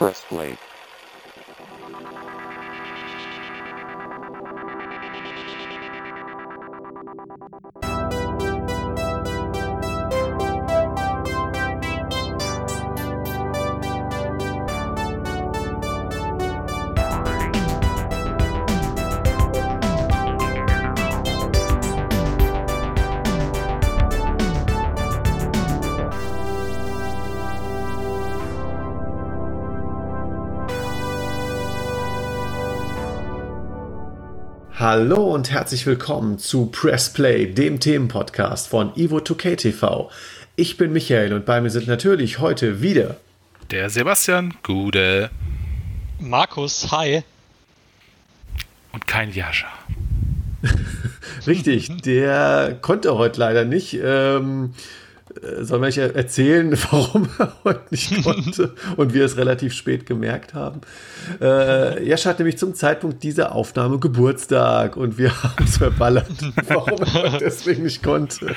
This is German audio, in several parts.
Earthquake Hallo und herzlich willkommen zu Press Play, dem Themenpodcast von Evo2K TV. Ich bin Michael und bei mir sind natürlich heute wieder der Sebastian Gude, Markus, hi. Und kein Jascha. Richtig, der konnte heute leider nicht. Ähm, äh, soll man erzählen, warum er heute nicht konnte und wir es relativ spät gemerkt haben. Äh, Jasch hat nämlich zum Zeitpunkt dieser Aufnahme Geburtstag und wir haben es verballert, warum er deswegen nicht konnte.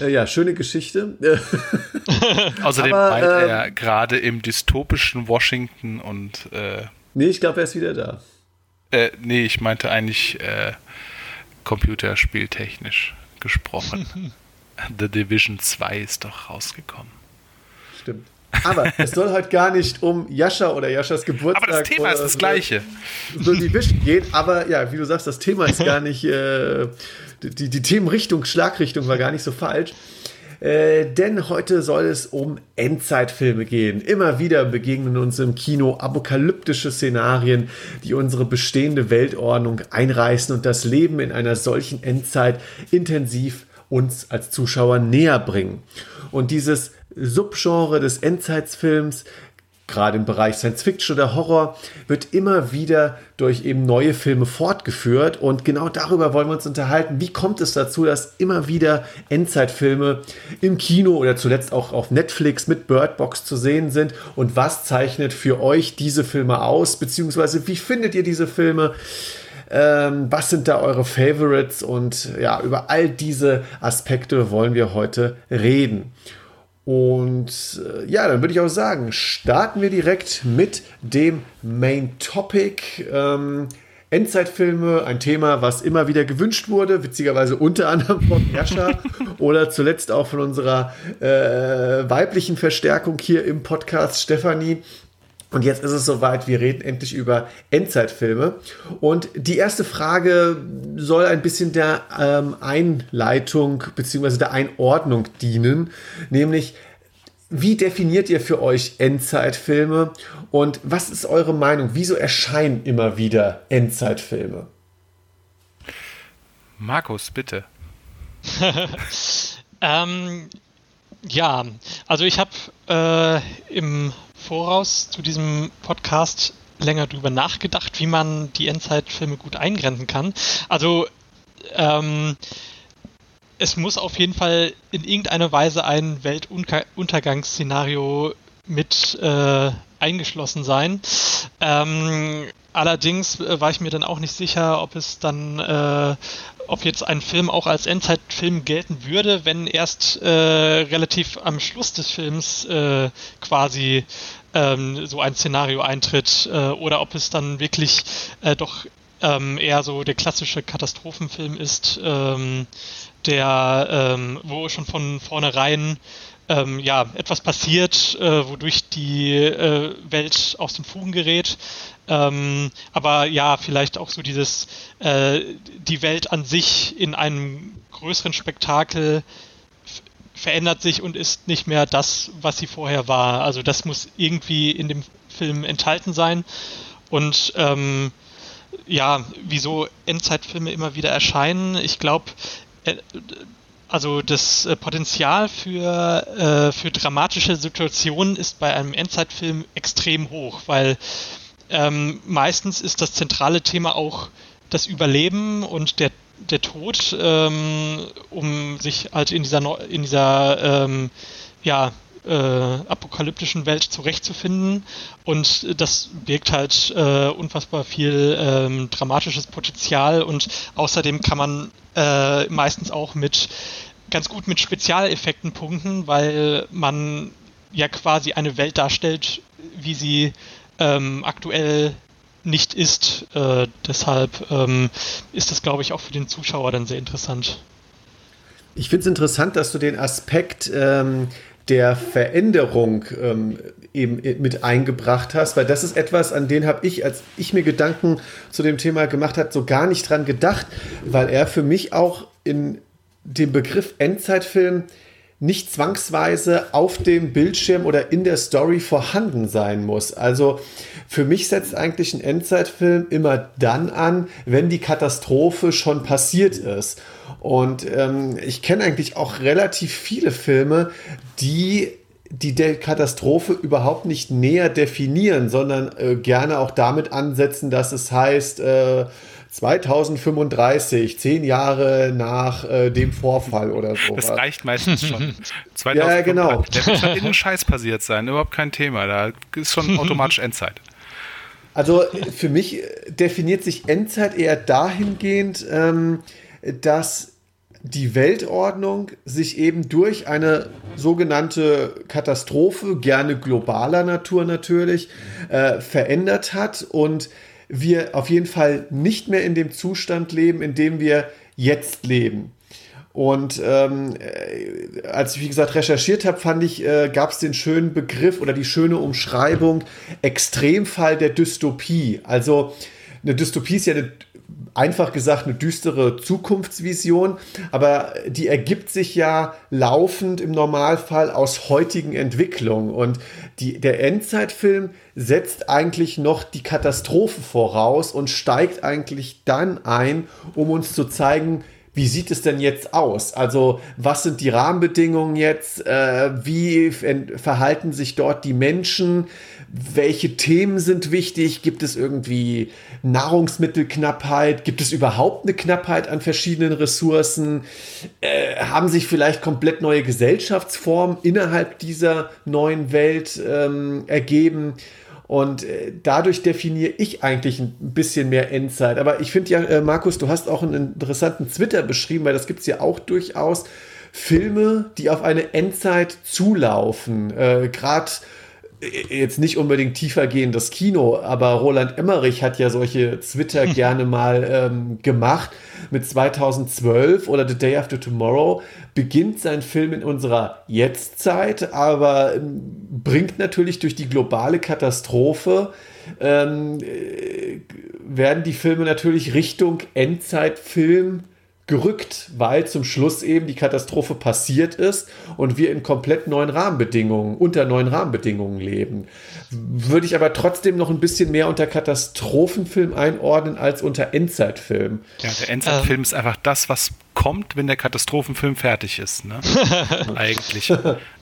Äh, ja, schöne Geschichte. Außerdem Aber, meint äh, er gerade im dystopischen Washington und. Äh, nee, ich glaube, er ist wieder da. Äh, nee, ich meinte eigentlich äh, computerspieltechnisch gesprochen. The Division 2 ist doch rausgekommen. Stimmt. Aber es soll heute gar nicht um Jascha oder Jaschas Geburtstag. Aber das Thema ist das gleiche. So Division gehen. Aber ja, wie du sagst, das Thema ist gar nicht. Äh, die, die Themenrichtung, Schlagrichtung war gar nicht so falsch. Äh, denn heute soll es um Endzeitfilme gehen. Immer wieder begegnen uns im Kino apokalyptische Szenarien, die unsere bestehende Weltordnung einreißen und das Leben in einer solchen Endzeit intensiv uns als Zuschauer näher bringen. Und dieses Subgenre des Endzeitsfilms, gerade im Bereich Science Fiction oder Horror, wird immer wieder durch eben neue Filme fortgeführt. Und genau darüber wollen wir uns unterhalten. Wie kommt es dazu, dass immer wieder Endzeitfilme im Kino oder zuletzt auch auf Netflix mit Bird Box zu sehen sind? Und was zeichnet für euch diese Filme aus? Beziehungsweise wie findet ihr diese Filme? Ähm, was sind da eure Favorites? Und ja, über all diese Aspekte wollen wir heute reden. Und äh, ja, dann würde ich auch sagen, starten wir direkt mit dem Main Topic. Ähm, Endzeitfilme, ein Thema, was immer wieder gewünscht wurde, witzigerweise unter anderem von Jascha oder zuletzt auch von unserer äh, weiblichen Verstärkung hier im Podcast, Stefanie. Und jetzt ist es soweit, wir reden endlich über Endzeitfilme. Und die erste Frage soll ein bisschen der ähm, Einleitung bzw. der Einordnung dienen, nämlich wie definiert ihr für euch Endzeitfilme und was ist eure Meinung? Wieso erscheinen immer wieder Endzeitfilme? Markus, bitte. ähm, ja, also ich habe äh, im Voraus zu diesem Podcast länger drüber nachgedacht, wie man die Endzeitfilme gut eingrenzen kann. Also ähm, es muss auf jeden Fall in irgendeiner Weise ein Weltuntergangsszenario mit äh, eingeschlossen sein. Ähm, allerdings äh, war ich mir dann auch nicht sicher, ob es dann, äh, ob jetzt ein Film auch als Endzeitfilm gelten würde, wenn erst äh, relativ am Schluss des Films äh, quasi ähm, so ein Szenario eintritt äh, oder ob es dann wirklich äh, doch ähm, eher so der klassische Katastrophenfilm ist, ähm, der, ähm, wo schon von vornherein ähm, ja, etwas passiert, äh, wodurch die äh, Welt aus den Fugen gerät. Ähm, aber ja, vielleicht auch so dieses, äh, die Welt an sich in einem größeren Spektakel verändert sich und ist nicht mehr das, was sie vorher war. Also das muss irgendwie in dem Film enthalten sein. Und ähm, ja, wieso Endzeitfilme immer wieder erscheinen, ich glaube, äh, also das äh, Potenzial für, äh, für dramatische Situationen ist bei einem Endzeitfilm extrem hoch, weil ähm, meistens ist das zentrale Thema auch das Überleben und der, der Tod, ähm, um sich halt in dieser, in dieser ähm, ja, äh, apokalyptischen Welt zurechtzufinden. Und das birgt halt äh, unfassbar viel ähm, dramatisches Potenzial und außerdem kann man äh, meistens auch mit ganz gut mit Spezialeffekten punkten, weil man ja quasi eine Welt darstellt, wie sie ähm, aktuell nicht ist. Äh, deshalb ähm, ist das, glaube ich, auch für den Zuschauer dann sehr interessant. Ich finde es interessant, dass du den Aspekt ähm, der Veränderung ähm, eben mit eingebracht hast, weil das ist etwas, an den habe ich, als ich mir Gedanken zu dem Thema gemacht habe, so gar nicht dran gedacht, weil er für mich auch in dem Begriff Endzeitfilm nicht zwangsweise auf dem Bildschirm oder in der Story vorhanden sein muss. Also für mich setzt eigentlich ein Endzeitfilm immer dann an, wenn die Katastrophe schon passiert ist. Und ähm, ich kenne eigentlich auch relativ viele Filme, die die der Katastrophe überhaupt nicht näher definieren, sondern äh, gerne auch damit ansetzen, dass es heißt, äh, 2035, zehn Jahre nach äh, dem Vorfall oder so. Das reicht meistens schon. ja, genau. Der wird schon irgendein Scheiß passiert sein, überhaupt kein Thema. Da ist schon automatisch Endzeit. Also für mich definiert sich Endzeit eher dahingehend, ähm, dass die Weltordnung sich eben durch eine sogenannte Katastrophe, gerne globaler Natur natürlich, äh, verändert hat und wir auf jeden Fall nicht mehr in dem Zustand leben, in dem wir jetzt leben. Und ähm, äh, als ich, wie gesagt, recherchiert habe, fand ich, äh, gab es den schönen Begriff oder die schöne Umschreibung Extremfall der Dystopie. Also eine Dystopie ist ja eine einfach gesagt eine düstere Zukunftsvision, aber die ergibt sich ja laufend im Normalfall aus heutigen Entwicklungen. Und die, der Endzeitfilm setzt eigentlich noch die Katastrophe voraus und steigt eigentlich dann ein, um uns zu zeigen, wie sieht es denn jetzt aus? Also was sind die Rahmenbedingungen jetzt? Äh, wie verhalten sich dort die Menschen? welche Themen sind wichtig? Gibt es irgendwie Nahrungsmittelknappheit? Gibt es überhaupt eine Knappheit an verschiedenen Ressourcen? Äh, haben sich vielleicht komplett neue Gesellschaftsformen innerhalb dieser neuen Welt ähm, ergeben? Und äh, dadurch definiere ich eigentlich ein bisschen mehr Endzeit. Aber ich finde ja, äh, Markus, du hast auch einen interessanten Twitter beschrieben, weil das gibt es ja auch durchaus. Filme, die auf eine Endzeit zulaufen. Äh, Gerade jetzt nicht unbedingt tiefer gehen das Kino, aber Roland Emmerich hat ja solche Twitter gerne mal ähm, gemacht. Mit 2012 oder The Day After Tomorrow beginnt sein Film in unserer Jetztzeit, aber ähm, bringt natürlich durch die globale Katastrophe ähm, äh, werden die Filme natürlich Richtung Endzeitfilm gerückt, weil zum Schluss eben die Katastrophe passiert ist und wir in komplett neuen Rahmenbedingungen, unter neuen Rahmenbedingungen leben. Würde ich aber trotzdem noch ein bisschen mehr unter Katastrophenfilm einordnen als unter Endzeitfilm. Ja, der Endzeitfilm ähm. ist einfach das, was kommt, wenn der Katastrophenfilm fertig ist. Ne? Eigentlich.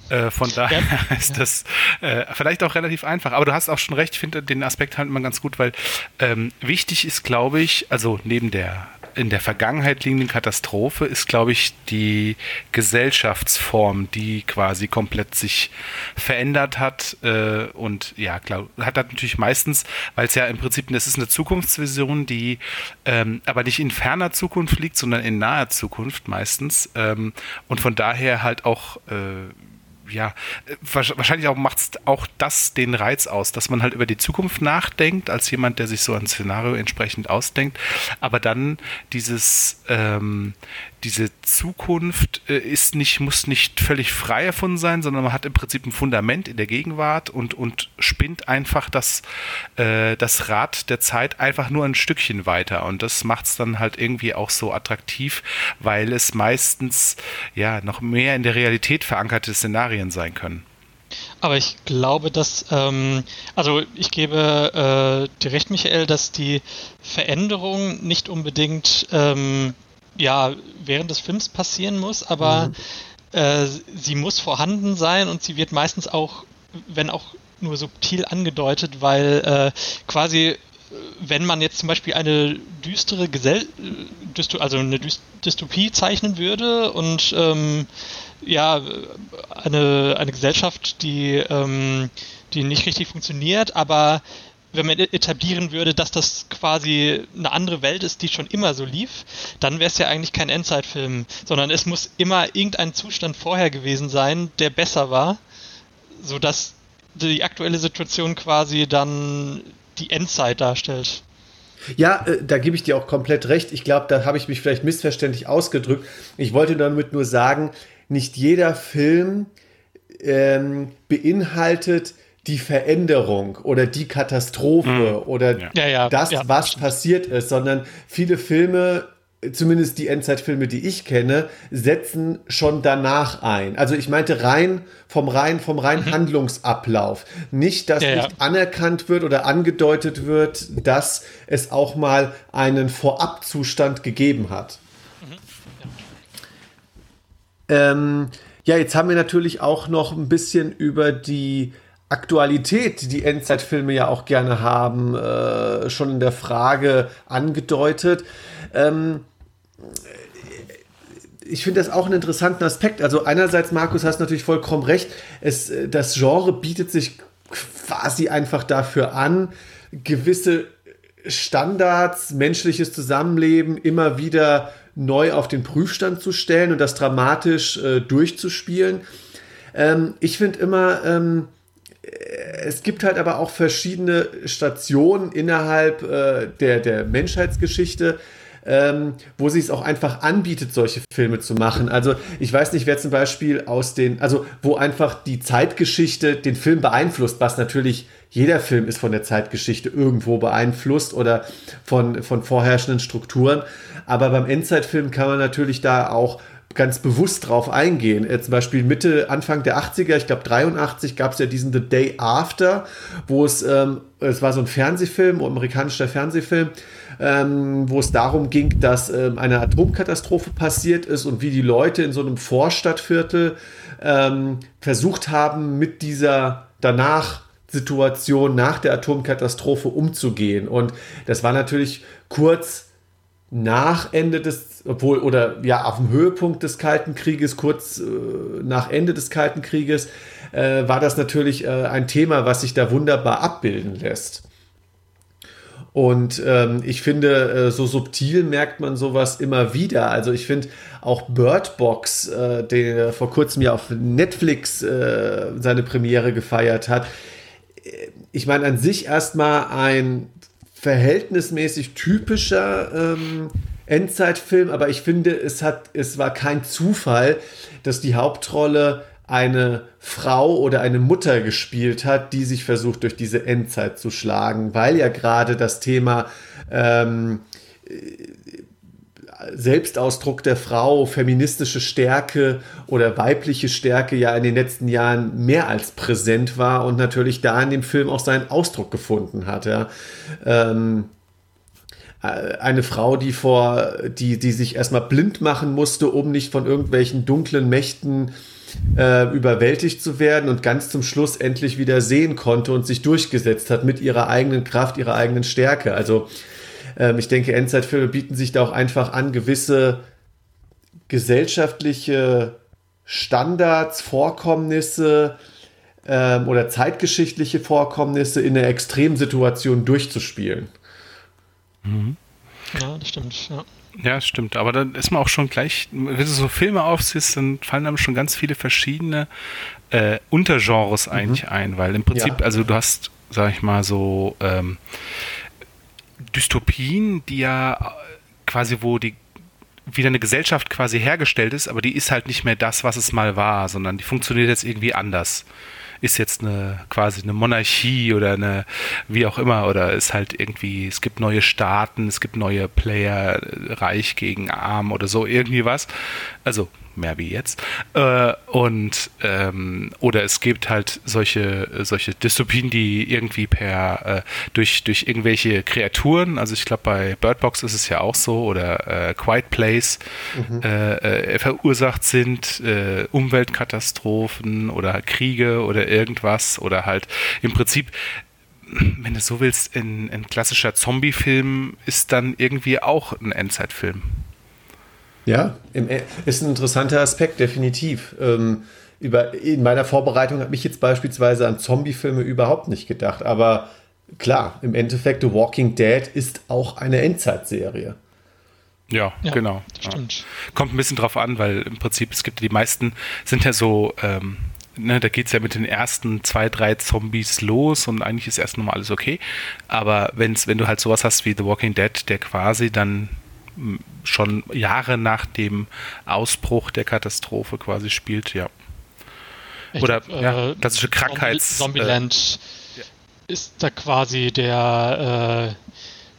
Äh, von daher ja. ist das äh, vielleicht auch relativ einfach. Aber du hast auch schon recht, ich finde den Aspekt halt immer ganz gut, weil ähm, wichtig ist, glaube ich, also neben der in der Vergangenheit liegenden Katastrophe ist, glaube ich, die Gesellschaftsform, die quasi komplett sich verändert hat. Äh, und ja, klar, hat das natürlich meistens, weil es ja im Prinzip, das ist eine Zukunftsvision, die ähm, aber nicht in ferner Zukunft liegt, sondern in naher Zukunft meistens. Ähm, und von daher halt auch äh, ja, äh, wahrscheinlich auch macht auch das den Reiz aus, dass man halt über die Zukunft nachdenkt, als jemand, der sich so ein Szenario entsprechend ausdenkt, aber dann dieses, ähm, diese Zukunft äh, ist nicht, muss nicht völlig frei davon sein, sondern man hat im Prinzip ein Fundament in der Gegenwart und, und spinnt einfach das, äh, das Rad der Zeit einfach nur ein Stückchen weiter. Und das macht es dann halt irgendwie auch so attraktiv, weil es meistens ja noch mehr in der Realität verankerte Szenarien sein können. Aber ich glaube, dass, ähm, also ich gebe äh, dir recht, Michael, dass die Veränderung nicht unbedingt ähm, ja, während des Films passieren muss, aber mhm. äh, sie muss vorhanden sein und sie wird meistens auch, wenn auch nur subtil angedeutet, weil äh, quasi wenn man jetzt zum Beispiel eine düstere Gesell also eine Dystopie zeichnen würde und ähm, ja eine, eine Gesellschaft, die, ähm, die nicht richtig funktioniert, aber wenn man etablieren würde, dass das quasi eine andere Welt ist, die schon immer so lief, dann wäre es ja eigentlich kein Endzeitfilm, sondern es muss immer irgendein Zustand vorher gewesen sein, der besser war, so dass die aktuelle Situation quasi dann die Endzeit darstellt. Ja, äh, da gebe ich dir auch komplett recht. Ich glaube, da habe ich mich vielleicht missverständlich ausgedrückt. Ich wollte damit nur sagen, nicht jeder Film ähm, beinhaltet die Veränderung oder die Katastrophe mhm. oder ja. Ja, das, ja, was passiert ist, sondern viele Filme zumindest die Endzeitfilme, die ich kenne, setzen schon danach ein. Also ich meinte rein vom rein vom rein mhm. Handlungsablauf, nicht dass ja, nicht ja. anerkannt wird oder angedeutet wird, dass es auch mal einen Vorabzustand gegeben hat. Mhm. Ja. Ähm, ja, jetzt haben wir natürlich auch noch ein bisschen über die Aktualität, die die Endzeitfilme ja auch gerne haben, äh, schon in der Frage angedeutet. Ähm, ich finde das auch einen interessanten Aspekt. Also einerseits, Markus, hast natürlich vollkommen recht. Es, das Genre bietet sich quasi einfach dafür an, gewisse Standards, menschliches Zusammenleben immer wieder neu auf den Prüfstand zu stellen und das dramatisch äh, durchzuspielen. Ähm, ich finde immer, ähm, es gibt halt aber auch verschiedene Stationen innerhalb äh, der, der Menschheitsgeschichte, ähm, wo sich es auch einfach anbietet, solche Filme zu machen. Also ich weiß nicht, wer zum Beispiel aus den, also wo einfach die Zeitgeschichte den Film beeinflusst, was natürlich jeder Film ist von der Zeitgeschichte irgendwo beeinflusst oder von, von vorherrschenden Strukturen. Aber beim Endzeitfilm kann man natürlich da auch ganz bewusst drauf eingehen. Äh, zum Beispiel Mitte, Anfang der 80er, ich glaube 83, gab es ja diesen The Day After, wo es, ähm, es war so ein Fernsehfilm, amerikanischer Fernsehfilm, ähm, wo es darum ging, dass ähm, eine Atomkatastrophe passiert ist und wie die Leute in so einem Vorstadtviertel ähm, versucht haben, mit dieser danach Situation nach der Atomkatastrophe umzugehen. Und das war natürlich kurz nach Ende des, obwohl, oder ja, auf dem Höhepunkt des Kalten Krieges, kurz äh, nach Ende des Kalten Krieges, äh, war das natürlich äh, ein Thema, was sich da wunderbar abbilden lässt. Und ähm, ich finde, äh, so subtil merkt man sowas immer wieder. Also ich finde auch Bird Box, äh, der vor kurzem ja auf Netflix äh, seine Premiere gefeiert hat. Ich meine, an sich erstmal ein verhältnismäßig typischer ähm, Endzeitfilm, aber ich finde, es hat, es war kein Zufall, dass die Hauptrolle eine Frau oder eine Mutter gespielt hat, die sich versucht, durch diese Endzeit zu schlagen, weil ja gerade das Thema ähm, Selbstausdruck der Frau, feministische Stärke oder weibliche Stärke ja in den letzten Jahren mehr als präsent war und natürlich da in dem Film auch seinen Ausdruck gefunden hat. Ja. Ähm, äh, eine Frau, die vor, die, die sich erstmal blind machen musste, um nicht von irgendwelchen dunklen Mächten äh, überwältigt zu werden und ganz zum Schluss endlich wieder sehen konnte und sich durchgesetzt hat mit ihrer eigenen Kraft, ihrer eigenen Stärke. Also ähm, ich denke, Endzeitfilme bieten sich da auch einfach an, gewisse gesellschaftliche Standards, Vorkommnisse ähm, oder zeitgeschichtliche Vorkommnisse in einer Extremsituation durchzuspielen. Mhm. Ja, das stimmt. Ja. Ja, das stimmt. Aber dann ist man auch schon gleich, wenn du so Filme aufsiehst, dann fallen einem schon ganz viele verschiedene äh, Untergenres mhm. eigentlich mhm. ein, weil im Prinzip, ja. also du hast, sag ich mal, so ähm, Dystopien, die ja quasi, wo die wieder eine Gesellschaft quasi hergestellt ist, aber die ist halt nicht mehr das, was es mal war, sondern die funktioniert jetzt irgendwie anders ist jetzt eine quasi eine Monarchie oder eine wie auch immer oder ist halt irgendwie es gibt neue Staaten, es gibt neue Player, reich gegen arm oder so irgendwie was. Also mehr wie jetzt. Äh, und ähm, oder es gibt halt solche, solche Dystopien, die irgendwie per äh, durch, durch irgendwelche Kreaturen, also ich glaube bei Birdbox ist es ja auch so, oder äh, Quiet Place mhm. Äh, äh, verursacht sind, äh, Umweltkatastrophen oder Kriege oder irgendwas oder halt im Prinzip wenn du so willst, ein klassischer Zombie-Film ist dann irgendwie auch ein Endzeitfilm. Ja, e, ist ein interessanter Aspekt, definitiv. Ähm, über, in meiner Vorbereitung habe ich jetzt beispielsweise an Zombie-Filme überhaupt nicht gedacht. Aber klar, im Endeffekt, The Walking Dead ist auch eine Endzeitserie. Ja, ja, genau. Stimmt. Ja. Kommt ein bisschen drauf an, weil im Prinzip es gibt die meisten sind ja so ähm, ne, da geht es ja mit den ersten zwei, drei Zombies los und eigentlich ist erst nochmal alles okay. Aber wenn's, wenn du halt sowas hast wie The Walking Dead, der quasi dann schon Jahre nach dem Ausbruch der Katastrophe quasi spielt, ja. Oder glaub, ja, klassische Krankheits... Zombieland äh, ist da quasi der... Äh,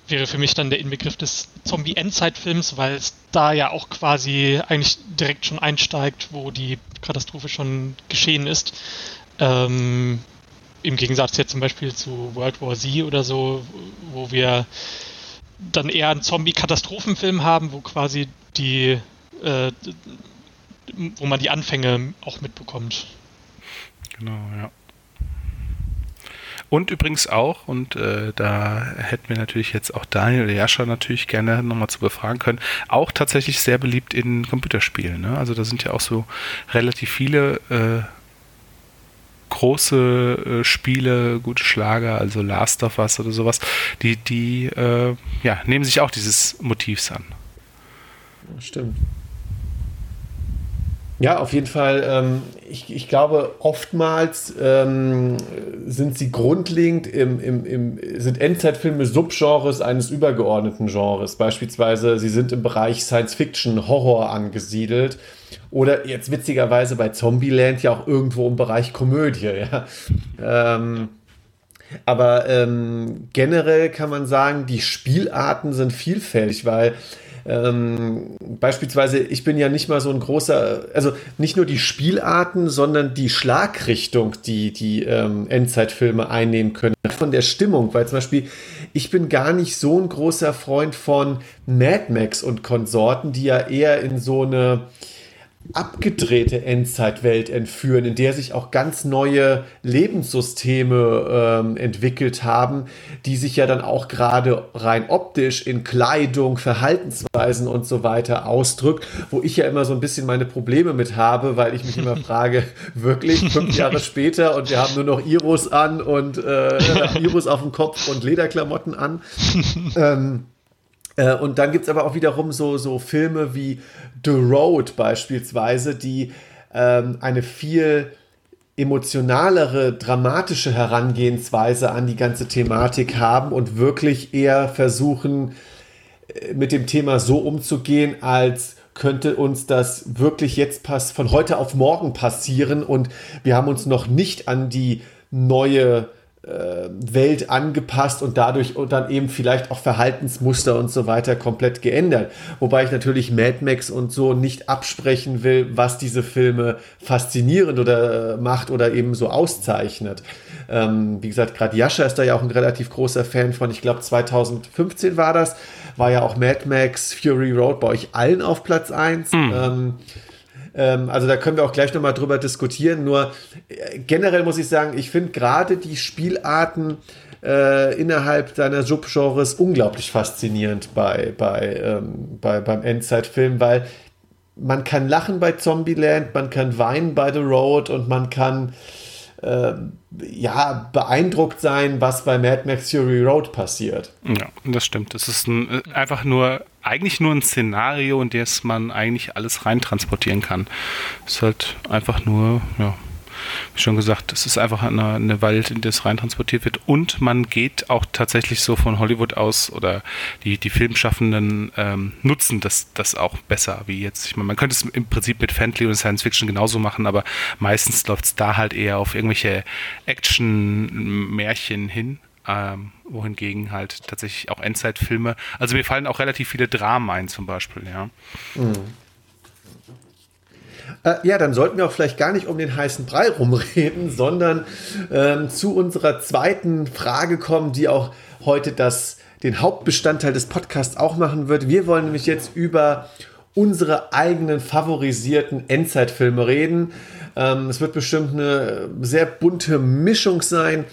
wäre für mich dann der Inbegriff des Zombie-Endzeit-Films, weil es da ja auch quasi eigentlich direkt schon einsteigt, wo die Katastrophe schon geschehen ist. Ähm, Im Gegensatz jetzt zum Beispiel zu World War Z oder so, wo wir dann eher einen Zombie-Katastrophenfilm haben, wo quasi die, äh, wo man die Anfänge auch mitbekommt. Genau, ja. Und übrigens auch, und äh, da hätten wir natürlich jetzt auch Daniel oder Jascha natürlich gerne nochmal zu befragen können, auch tatsächlich sehr beliebt in Computerspielen. Ne? Also da sind ja auch so relativ viele äh, große äh, Spiele, gute Schlager, also Last of Us oder sowas, die, die äh, ja, nehmen sich auch dieses Motivs an. Stimmt. Ja, auf jeden Fall. Ähm, ich, ich glaube, oftmals ähm, sind sie grundlegend im, im, im, sind Endzeitfilme Subgenres eines übergeordneten Genres. Beispielsweise, sie sind im Bereich Science Fiction, Horror angesiedelt. Oder jetzt witzigerweise bei Zombieland ja auch irgendwo im Bereich Komödie. Ja. Ähm, aber ähm, generell kann man sagen, die Spielarten sind vielfältig, weil ähm, beispielsweise, ich bin ja nicht mal so ein großer, also nicht nur die Spielarten, sondern die Schlagrichtung, die die ähm, Endzeitfilme einnehmen können, von der Stimmung, weil zum Beispiel ich bin gar nicht so ein großer Freund von Mad Max und Konsorten, die ja eher in so eine abgedrehte Endzeitwelt entführen, in der sich auch ganz neue Lebenssysteme ähm, entwickelt haben, die sich ja dann auch gerade rein optisch in Kleidung, Verhaltensweisen und so weiter ausdrückt, wo ich ja immer so ein bisschen meine Probleme mit habe, weil ich mich immer frage, wirklich fünf Jahre später und wir haben nur noch Iros an und äh, Iros auf dem Kopf und Lederklamotten an. ähm, äh, und dann gibt es aber auch wiederum so, so Filme wie The Road beispielsweise, die ähm, eine viel emotionalere, dramatische Herangehensweise an die ganze Thematik haben und wirklich eher versuchen, äh, mit dem Thema so umzugehen, als könnte uns das wirklich jetzt pass von heute auf morgen passieren. Und wir haben uns noch nicht an die neue Welt angepasst und dadurch und dann eben vielleicht auch Verhaltensmuster und so weiter komplett geändert. Wobei ich natürlich Mad Max und so nicht absprechen will, was diese Filme faszinierend oder äh, macht oder eben so auszeichnet. Ähm, wie gesagt, gerade Jascha ist da ja auch ein relativ großer Fan von. Ich glaube 2015 war das, war ja auch Mad Max Fury Road bei euch allen auf Platz 1. Mhm. Ähm, ähm, also da können wir auch gleich nochmal drüber diskutieren. Nur äh, generell muss ich sagen, ich finde gerade die Spielarten äh, innerhalb deiner Subgenres unglaublich faszinierend bei, bei, ähm, bei, beim Endzeitfilm, weil man kann lachen bei Zombieland, man kann weinen bei The Road und man kann äh, ja, beeindruckt sein, was bei Mad Max Fury Road passiert. Ja, das stimmt. Es ist ein, äh, einfach nur, eigentlich nur ein Szenario, in das man eigentlich alles reintransportieren kann. Es ist halt einfach nur, ja, wie schon gesagt, es ist einfach eine, eine Welt, in es reintransportiert wird. Und man geht auch tatsächlich so von Hollywood aus oder die, die Filmschaffenden ähm, nutzen das, das auch besser wie jetzt. Ich meine, man könnte es im Prinzip mit Fantasy und Science Fiction genauso machen, aber meistens läuft es da halt eher auf irgendwelche Action-Märchen hin. Ähm, wohingegen halt tatsächlich auch Endzeitfilme. Also mir fallen auch relativ viele Dramen ein, zum Beispiel, ja. Mhm. Äh, ja, dann sollten wir auch vielleicht gar nicht um den heißen Brei rumreden, sondern ähm, zu unserer zweiten Frage kommen, die auch heute das, den Hauptbestandteil des Podcasts auch machen wird. Wir wollen nämlich jetzt über unsere eigenen favorisierten Endzeitfilme reden. Ähm, es wird bestimmt eine sehr bunte Mischung sein,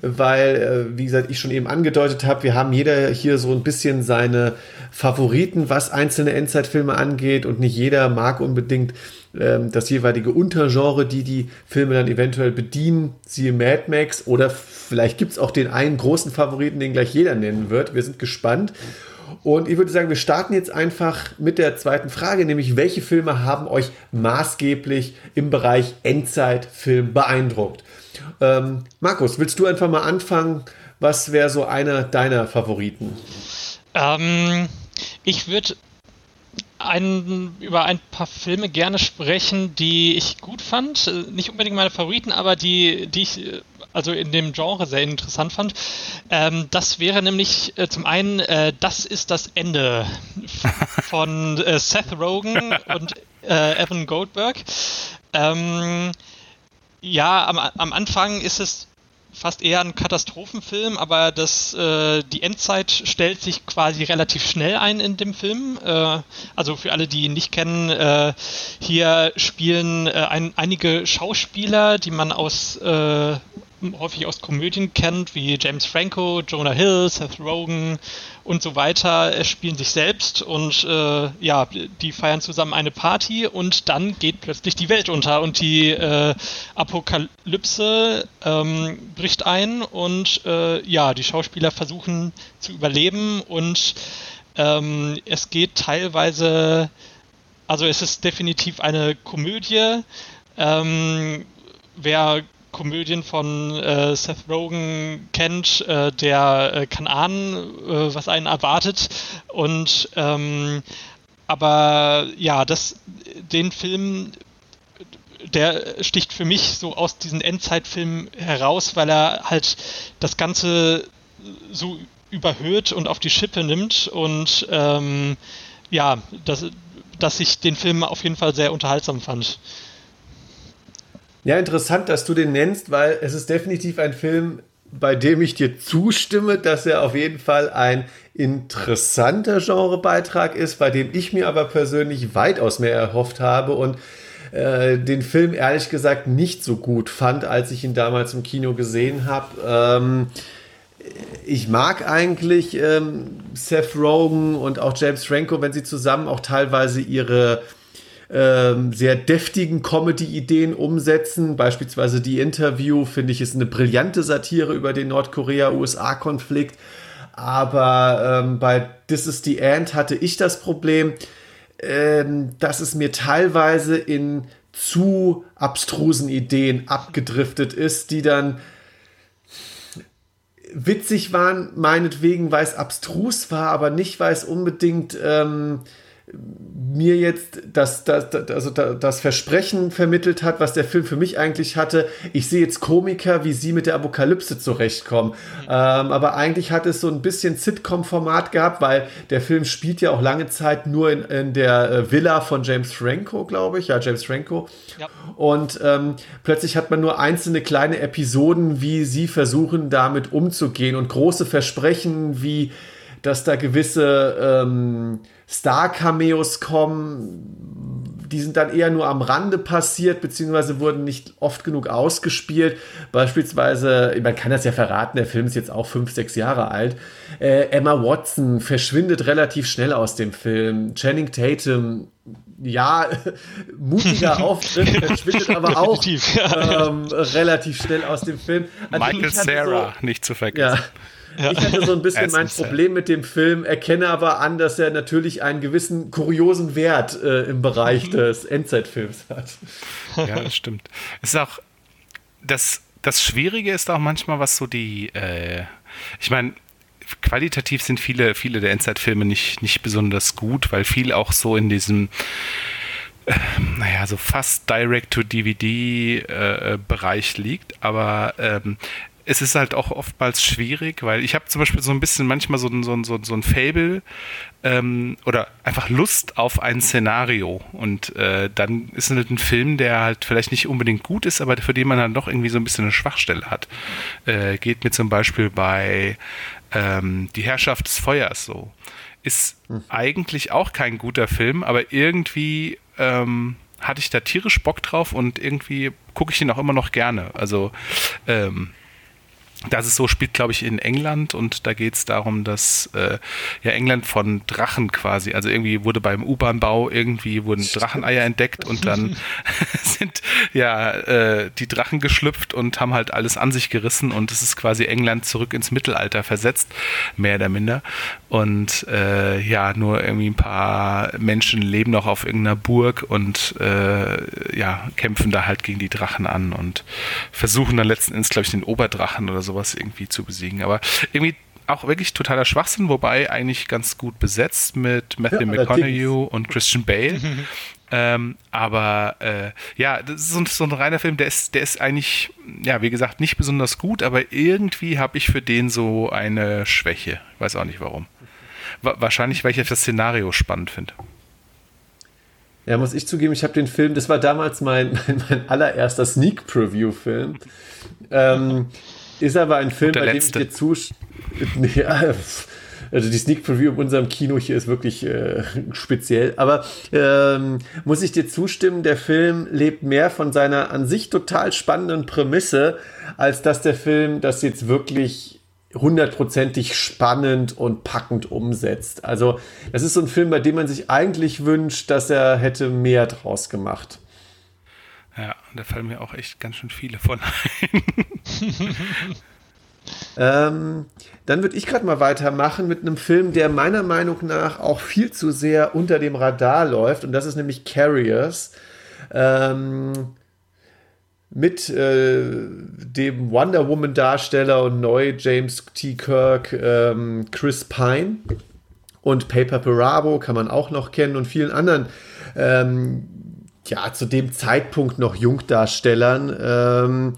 weil, äh, wie gesagt, ich schon eben angedeutet habe, wir haben jeder hier so ein bisschen seine Favoriten, was einzelne Endzeitfilme angeht und nicht jeder mag unbedingt ähm, das jeweilige Untergenre, die die Filme dann eventuell bedienen, siehe Mad Max oder vielleicht gibt es auch den einen großen Favoriten, den gleich jeder nennen wird. Wir sind gespannt. Und ich würde sagen, wir starten jetzt einfach mit der zweiten Frage, nämlich welche Filme haben euch maßgeblich im Bereich Endzeitfilm beeindruckt? Ähm, Markus, willst du einfach mal anfangen? Was wäre so einer deiner Favoriten? Ähm, ich würde ein, über ein paar Filme gerne sprechen, die ich gut fand. Nicht unbedingt meine Favoriten, aber die, die ich also in dem Genre sehr interessant fand. Ähm, das wäre nämlich äh, zum einen, äh, das ist das Ende von äh, Seth Rogen und äh, Evan Goldberg. Ähm, ja, am, am Anfang ist es fast eher ein Katastrophenfilm, aber das, äh, die Endzeit stellt sich quasi relativ schnell ein in dem Film. Äh, also für alle, die ihn nicht kennen, äh, hier spielen äh, ein, einige Schauspieler, die man aus äh, häufig aus Komödien kennt, wie James Franco, Jonah Hill, Seth Rogen und so weiter, äh, spielen sich selbst und äh, ja, die feiern zusammen eine Party und dann geht plötzlich die Welt unter und die äh, Apokalypse ähm, bricht ein und äh, ja, die Schauspieler versuchen zu überleben und ähm, es geht teilweise, also es ist definitiv eine Komödie. Ähm, wer Komödien von äh, Seth Rogen kennt, äh, der äh, kann ahnen, äh, was einen erwartet. Und ähm, aber ja, das, den Film, der sticht für mich so aus diesen Endzeitfilmen heraus, weil er halt das Ganze so überhöht und auf die Schippe nimmt und ähm, ja, dass, dass ich den Film auf jeden Fall sehr unterhaltsam fand. Ja, interessant, dass du den nennst, weil es ist definitiv ein Film, bei dem ich dir zustimme, dass er auf jeden Fall ein interessanter Genrebeitrag ist, bei dem ich mir aber persönlich weitaus mehr erhofft habe und äh, den Film ehrlich gesagt nicht so gut fand, als ich ihn damals im Kino gesehen habe. Ähm, ich mag eigentlich ähm, Seth Rogen und auch James Franco, wenn sie zusammen auch teilweise ihre ähm, sehr deftigen Comedy-Ideen umsetzen. Beispielsweise die Interview, finde ich, ist eine brillante Satire über den Nordkorea-USA-Konflikt. Aber ähm, bei This is the End hatte ich das Problem, ähm, dass es mir teilweise in zu abstrusen Ideen abgedriftet ist, die dann witzig waren, meinetwegen, weil es abstrus war, aber nicht, weil es unbedingt ähm, mir jetzt das, das, das, also das Versprechen vermittelt hat, was der Film für mich eigentlich hatte. Ich sehe jetzt Komiker, wie sie mit der Apokalypse zurechtkommen. Mhm. Ähm, aber eigentlich hat es so ein bisschen Sitcom-Format gehabt, weil der Film spielt ja auch lange Zeit nur in, in der äh, Villa von James Franco, glaube ich. Ja, James Franco. Ja. Und ähm, plötzlich hat man nur einzelne kleine Episoden, wie sie versuchen, damit umzugehen und große Versprechen, wie dass da gewisse ähm, Star-Cameos kommen. Die sind dann eher nur am Rande passiert, beziehungsweise wurden nicht oft genug ausgespielt. Beispielsweise, man kann das ja verraten, der Film ist jetzt auch fünf, sechs Jahre alt. Äh, Emma Watson verschwindet relativ schnell aus dem Film. Channing Tatum ja, mutiger Auftritt, verschwindet aber auch ähm, relativ schnell aus dem Film. Also Michael Sarah, so, nicht zu vergessen. Ja, ich hatte so ein bisschen mein Problem mit dem Film, erkenne aber an, dass er natürlich einen gewissen kuriosen Wert äh, im Bereich mhm. des Endzeitfilms hat. Ja, das stimmt. Es ist auch das, das Schwierige ist auch manchmal, was so die, äh, ich meine, qualitativ sind viele, viele der Endzeitfilme nicht, nicht besonders gut, weil viel auch so in diesem äh, naja, so fast Direct-to-DVD-Bereich äh, liegt, aber ähm, es ist halt auch oftmals schwierig, weil ich habe zum Beispiel so ein bisschen manchmal so ein, so ein, so ein Fable ähm, oder einfach Lust auf ein Szenario. Und äh, dann ist es halt ein Film, der halt vielleicht nicht unbedingt gut ist, aber für den man dann doch irgendwie so ein bisschen eine Schwachstelle hat. Äh, geht mir zum Beispiel bei ähm, Die Herrschaft des Feuers so. Ist hm. eigentlich auch kein guter Film, aber irgendwie ähm, hatte ich da tierisch Bock drauf und irgendwie gucke ich ihn auch immer noch gerne. Also ähm, das ist so, spielt, glaube ich, in England und da geht es darum, dass äh, ja England von Drachen quasi, also irgendwie wurde beim U-Bahn-Bau irgendwie wurden Dracheneier entdeckt und dann sind ja äh, die Drachen geschlüpft und haben halt alles an sich gerissen und es ist quasi England zurück ins Mittelalter versetzt, mehr oder minder. Und äh, ja, nur irgendwie ein paar Menschen leben noch auf irgendeiner Burg und äh, ja, kämpfen da halt gegen die Drachen an und versuchen dann letzten Endes, glaube ich, den Oberdrachen oder sowas irgendwie zu besiegen. Aber irgendwie auch wirklich totaler Schwachsinn, wobei eigentlich ganz gut besetzt mit Matthew ja, McConaughey und Christian Bale. ähm, aber äh, ja, das ist so, so, ein reiner Film, der ist, der ist eigentlich, ja, wie gesagt, nicht besonders gut, aber irgendwie habe ich für den so eine Schwäche. Ich weiß auch nicht warum. Wa wahrscheinlich, weil ich das Szenario spannend finde. Ja, muss ich zugeben, ich habe den Film, das war damals mein, mein, mein allererster Sneak Preview-Film. Ähm, ist aber ein Film, bei letzte. dem ich dir zustimme. Nee, also die Sneak Preview in unserem Kino hier ist wirklich äh, speziell. Aber ähm, muss ich dir zustimmen, der Film lebt mehr von seiner an sich total spannenden Prämisse, als dass der Film das jetzt wirklich hundertprozentig spannend und packend umsetzt. Also das ist so ein Film, bei dem man sich eigentlich wünscht, dass er hätte mehr draus gemacht. Ja, da fallen mir auch echt ganz schön viele von ein. ähm, dann würde ich gerade mal weitermachen mit einem Film, der meiner Meinung nach auch viel zu sehr unter dem Radar läuft. Und das ist nämlich Carriers. Ähm, mit äh, dem Wonder Woman Darsteller und neu James T. Kirk, ähm, Chris Pine und Paper Parabo kann man auch noch kennen und vielen anderen ähm, ja, zu dem Zeitpunkt noch Jungdarstellern. Ähm,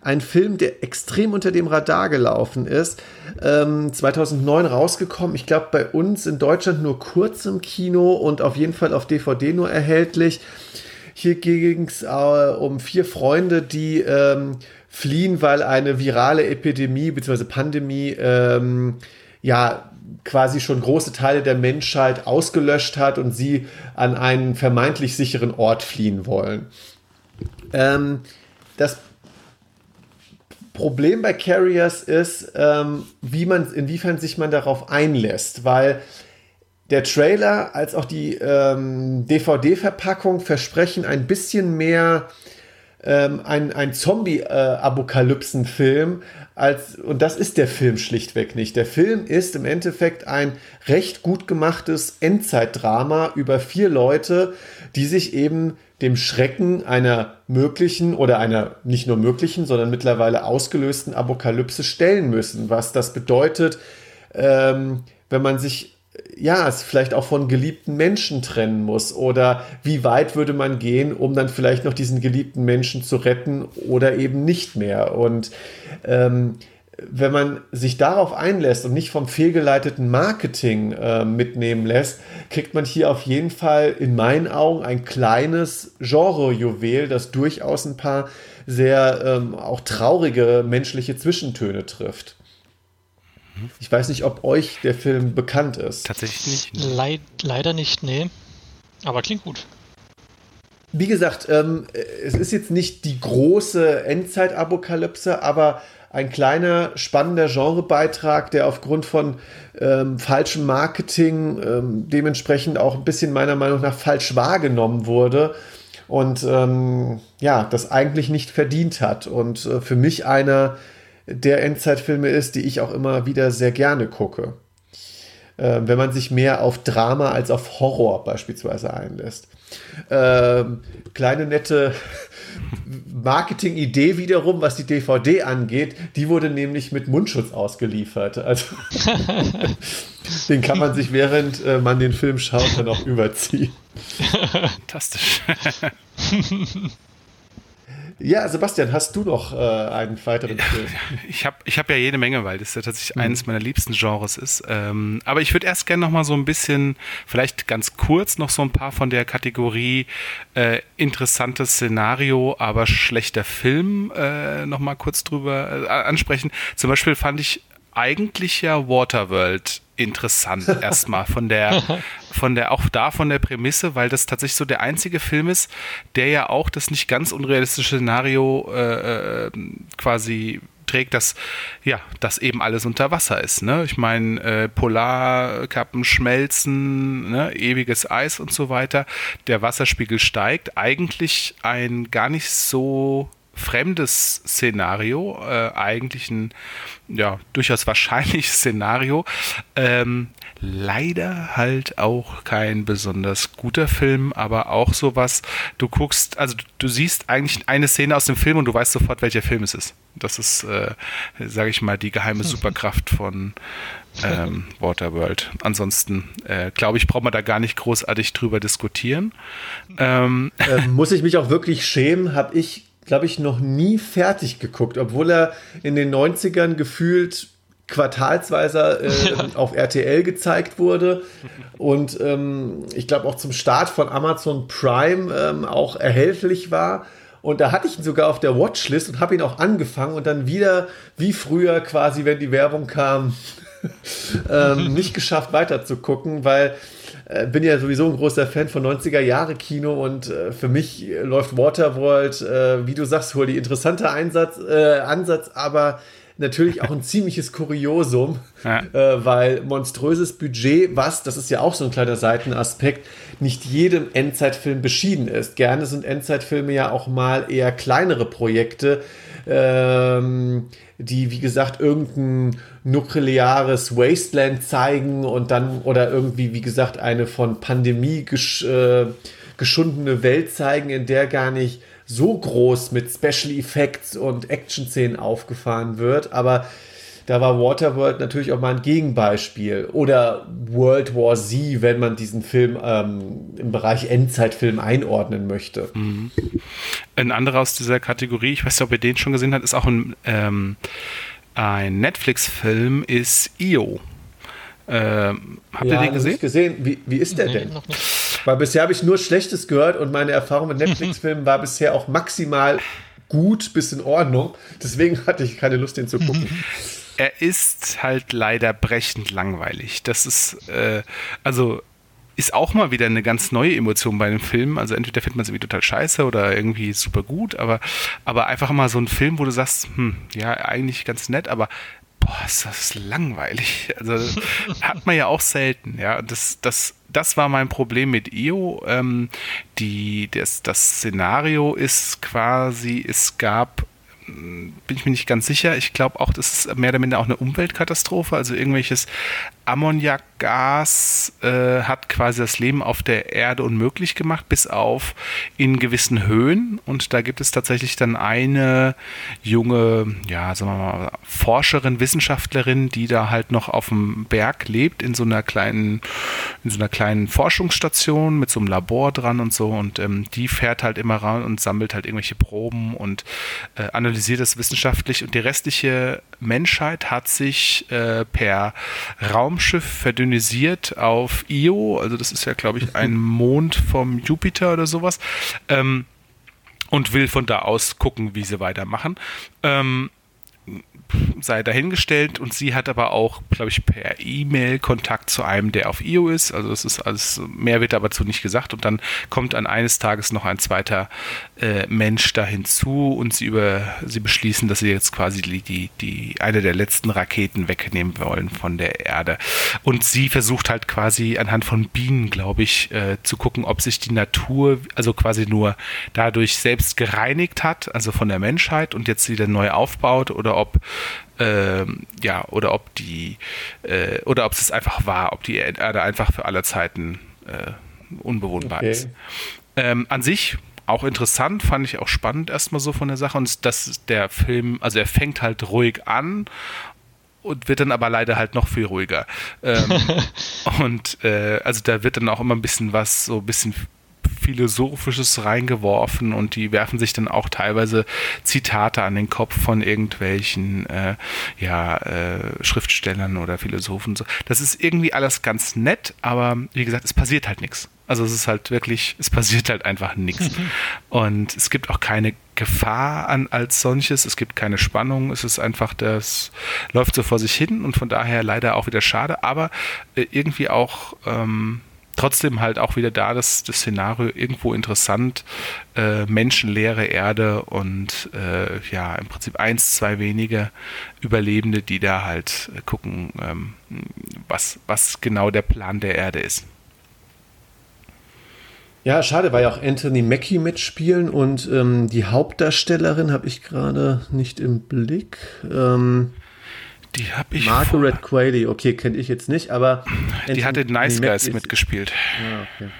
ein Film, der extrem unter dem Radar gelaufen ist. Ähm, 2009 rausgekommen. Ich glaube, bei uns in Deutschland nur kurz im Kino und auf jeden Fall auf DVD nur erhältlich. Hier ging es äh, um vier Freunde, die ähm, fliehen, weil eine virale Epidemie bzw. Pandemie ähm, ja quasi schon große Teile der Menschheit ausgelöscht hat und sie an einen vermeintlich sicheren Ort fliehen wollen. Ähm, das Problem bei Carriers ist, ähm, wie man, inwiefern sich man darauf einlässt, weil der Trailer als auch die ähm, DVD-Verpackung versprechen ein bisschen mehr ähm, ein, ein Zombie-Apokalypsen-Film, als, und das ist der Film schlichtweg nicht. Der Film ist im Endeffekt ein recht gut gemachtes Endzeitdrama über vier Leute, die sich eben dem Schrecken einer möglichen oder einer nicht nur möglichen, sondern mittlerweile ausgelösten Apokalypse stellen müssen. Was das bedeutet, ähm, wenn man sich ja, es vielleicht auch von geliebten Menschen trennen muss oder wie weit würde man gehen, um dann vielleicht noch diesen geliebten Menschen zu retten oder eben nicht mehr. Und ähm, wenn man sich darauf einlässt und nicht vom fehlgeleiteten Marketing äh, mitnehmen lässt, kriegt man hier auf jeden Fall in meinen Augen ein kleines Genre-Juwel, das durchaus ein paar sehr ähm, auch traurige menschliche Zwischentöne trifft. Ich weiß nicht, ob euch der Film bekannt ist. Tatsächlich nicht. Leid, leider nicht, nee. Aber klingt gut. Wie gesagt, ähm, es ist jetzt nicht die große Endzeit-Apokalypse, aber ein kleiner, spannender Genrebeitrag, der aufgrund von ähm, falschem Marketing ähm, dementsprechend auch ein bisschen meiner Meinung nach falsch wahrgenommen wurde und ähm, ja, das eigentlich nicht verdient hat. Und äh, für mich einer der Endzeitfilme ist, die ich auch immer wieder sehr gerne gucke. Äh, wenn man sich mehr auf Drama als auf Horror beispielsweise einlässt. Ähm, kleine nette Marketing-Idee wiederum, was die DVD angeht, die wurde nämlich mit Mundschutz ausgeliefert. Also den kann man sich, während äh, man den Film schaut, dann auch überziehen. Fantastisch. Ja, Sebastian, hast du noch äh, einen weiteren Film? Ich habe ich hab ja jede Menge, weil das ja tatsächlich mhm. eines meiner liebsten Genres ist. Ähm, aber ich würde erst gerne noch mal so ein bisschen, vielleicht ganz kurz noch so ein paar von der Kategorie äh, interessantes Szenario, aber schlechter Film äh, noch mal kurz drüber äh, ansprechen. Zum Beispiel fand ich eigentlich ja Waterworld interessant erstmal von der von der auch da von der Prämisse, weil das tatsächlich so der einzige Film ist, der ja auch das nicht ganz unrealistische Szenario äh, äh quasi trägt, dass ja, dass eben alles unter Wasser ist. Ne? Ich meine, äh, Polarkappen schmelzen, ne? ewiges Eis und so weiter. Der Wasserspiegel steigt. Eigentlich ein gar nicht so fremdes Szenario, äh, eigentlich ein ja, durchaus wahrscheinliches Szenario. Ähm, leider halt auch kein besonders guter Film, aber auch sowas, du guckst, also du siehst eigentlich eine Szene aus dem Film und du weißt sofort, welcher Film es ist. Das ist, äh, sage ich mal, die geheime Superkraft von ähm, Waterworld. Ansonsten, äh, glaube ich, braucht man da gar nicht großartig drüber diskutieren. Ähm, ähm, muss ich mich auch wirklich schämen, habe ich, glaube ich, noch nie fertig geguckt, obwohl er in den 90ern gefühlt quartalsweise äh, ja. auf RTL gezeigt wurde und ähm, ich glaube auch zum Start von Amazon Prime ähm, auch erhältlich war. Und da hatte ich ihn sogar auf der Watchlist und habe ihn auch angefangen und dann wieder wie früher quasi, wenn die Werbung kam, ähm, nicht geschafft weiter zu gucken, weil äh, bin ja sowieso ein großer Fan von 90er Jahre Kino und äh, für mich läuft Waterworld, äh, wie du sagst, wohl die interessante Einsatz, äh, Ansatz, aber natürlich auch ein ziemliches Kuriosum, ja. äh, weil monströses Budget, was, das ist ja auch so ein kleiner Seitenaspekt, nicht jedem Endzeitfilm beschieden ist. Gerne sind Endzeitfilme ja auch mal eher kleinere Projekte, ähm, die, wie gesagt, irgendein nukleares Wasteland zeigen und dann oder irgendwie, wie gesagt, eine von Pandemie gesch äh, geschundene Welt zeigen, in der gar nicht so groß mit Special Effects und Action-Szenen aufgefahren wird, aber da war Waterworld natürlich auch mal ein Gegenbeispiel. Oder World War Z, wenn man diesen Film ähm, im Bereich Endzeitfilm einordnen möchte. Mhm. Ein anderer aus dieser Kategorie, ich weiß nicht, ob ihr den schon gesehen habt, ist auch ein, ähm, ein Netflix-Film, ist Io. Ähm, habt ja, ihr den gesehen? gesehen? Wie, wie ist der nee, denn? Weil bisher habe ich nur Schlechtes gehört und meine Erfahrung mit Netflix-Filmen war bisher auch maximal gut bis in Ordnung. Deswegen hatte ich keine Lust, den zu gucken. Er ist halt leider brechend langweilig. Das ist, äh, also ist auch mal wieder eine ganz neue Emotion bei einem Film. Also entweder findet man es irgendwie total scheiße oder irgendwie super gut, aber, aber einfach mal so ein Film, wo du sagst, hm, ja, eigentlich ganz nett, aber boah, ist das langweilig. Also hat man ja auch selten, ja. Das, das, das war mein Problem mit IO. Ähm, die, das, das Szenario ist quasi, es gab bin ich mir nicht ganz sicher. Ich glaube auch, das ist mehr oder minder auch eine Umweltkatastrophe. Also irgendwelches Ammoniakgas äh, hat quasi das Leben auf der Erde unmöglich gemacht, bis auf in gewissen Höhen. Und da gibt es tatsächlich dann eine junge, ja, sagen wir mal, Forscherin, Wissenschaftlerin, die da halt noch auf dem Berg lebt, in so einer kleinen, in so einer kleinen Forschungsstation mit so einem Labor dran und so. Und ähm, die fährt halt immer ran und sammelt halt irgendwelche Proben und äh, analysiert das wissenschaftlich. Und die restliche Menschheit hat sich äh, per Raumschiff verdünnisiert auf Io, also das ist ja, glaube ich, ein Mond vom Jupiter oder sowas, ähm, und will von da aus gucken, wie sie weitermachen. Ähm, sei dahingestellt und sie hat aber auch, glaube ich, per E-Mail Kontakt zu einem, der auf IO ist. Also das ist alles, mehr wird aber zu nicht gesagt und dann kommt an eines Tages noch ein zweiter äh, Mensch da hinzu und sie über sie beschließen, dass sie jetzt quasi die, die, die eine der letzten Raketen wegnehmen wollen von der Erde. Und sie versucht halt quasi anhand von Bienen, glaube ich, äh, zu gucken, ob sich die Natur, also quasi nur dadurch selbst gereinigt hat, also von der Menschheit und jetzt wieder neu aufbaut oder ob ähm, ja, oder ob die, äh, oder ob es einfach war, ob die Erde einfach für alle Zeiten äh, unbewohnbar okay. ist. Ähm, an sich auch interessant, fand ich auch spannend erstmal so von der Sache. Und dass der Film, also er fängt halt ruhig an und wird dann aber leider halt noch viel ruhiger. Ähm, und äh, also da wird dann auch immer ein bisschen was, so ein bisschen Philosophisches reingeworfen und die werfen sich dann auch teilweise Zitate an den Kopf von irgendwelchen äh, ja, äh, Schriftstellern oder Philosophen. Das ist irgendwie alles ganz nett, aber wie gesagt, es passiert halt nichts. Also es ist halt wirklich, es passiert halt einfach nichts. Und es gibt auch keine Gefahr an als solches, es gibt keine Spannung, es ist einfach, das läuft so vor sich hin und von daher leider auch wieder schade, aber äh, irgendwie auch ähm, trotzdem halt auch wieder da das, das Szenario irgendwo interessant. Äh, menschenleere Erde und äh, ja, im Prinzip eins, zwei wenige Überlebende, die da halt gucken, ähm, was, was genau der Plan der Erde ist. Ja, schade, weil ja auch Anthony Mackie mitspielen und ähm, die Hauptdarstellerin habe ich gerade nicht im Blick. Ähm, die habe ich. Margaret Qualley, okay, kenne ich jetzt nicht, aber. Die hat in Nice Guys mitgespielt. Ah, okay.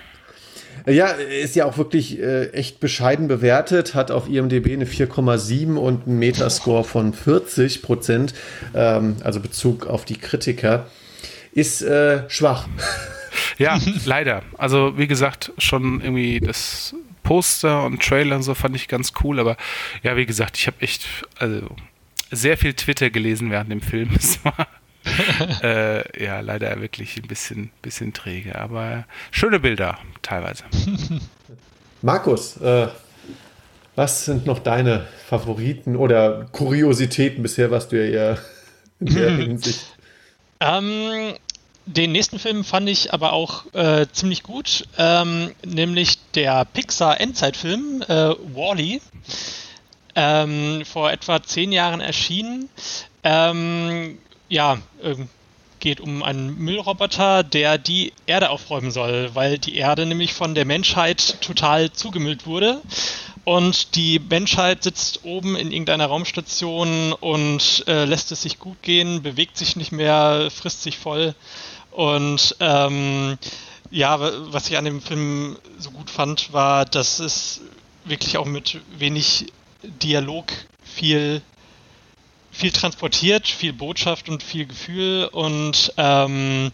Ja, ist ja auch wirklich äh, echt bescheiden bewertet, hat auf IMDb eine 4,7 und einen Metascore von 40 Prozent, ähm, also Bezug auf die Kritiker, ist äh, schwach. Ja, leider. Also wie gesagt, schon irgendwie das Poster und Trailer und so fand ich ganz cool, aber ja, wie gesagt, ich habe echt also sehr viel Twitter gelesen während dem Film. Es war äh, ja leider wirklich ein bisschen, bisschen träge, aber schöne Bilder teilweise. Markus, äh, was sind noch deine Favoriten oder Kuriositäten bisher, was du ja in der Hinsicht? Ähm, den nächsten Film fand ich aber auch äh, ziemlich gut, ähm, nämlich der Pixar Endzeitfilm äh, Wally. -E ähm, vor etwa zehn Jahren erschienen. Ähm, ja, äh, geht um einen Müllroboter, der die Erde aufräumen soll, weil die Erde nämlich von der Menschheit total zugemüllt wurde. Und die Menschheit sitzt oben in irgendeiner Raumstation und äh, lässt es sich gut gehen, bewegt sich nicht mehr, frisst sich voll. Und ähm, ja, was ich an dem Film so gut fand, war, dass es wirklich auch mit wenig Dialog viel, viel transportiert, viel Botschaft und viel Gefühl und ähm,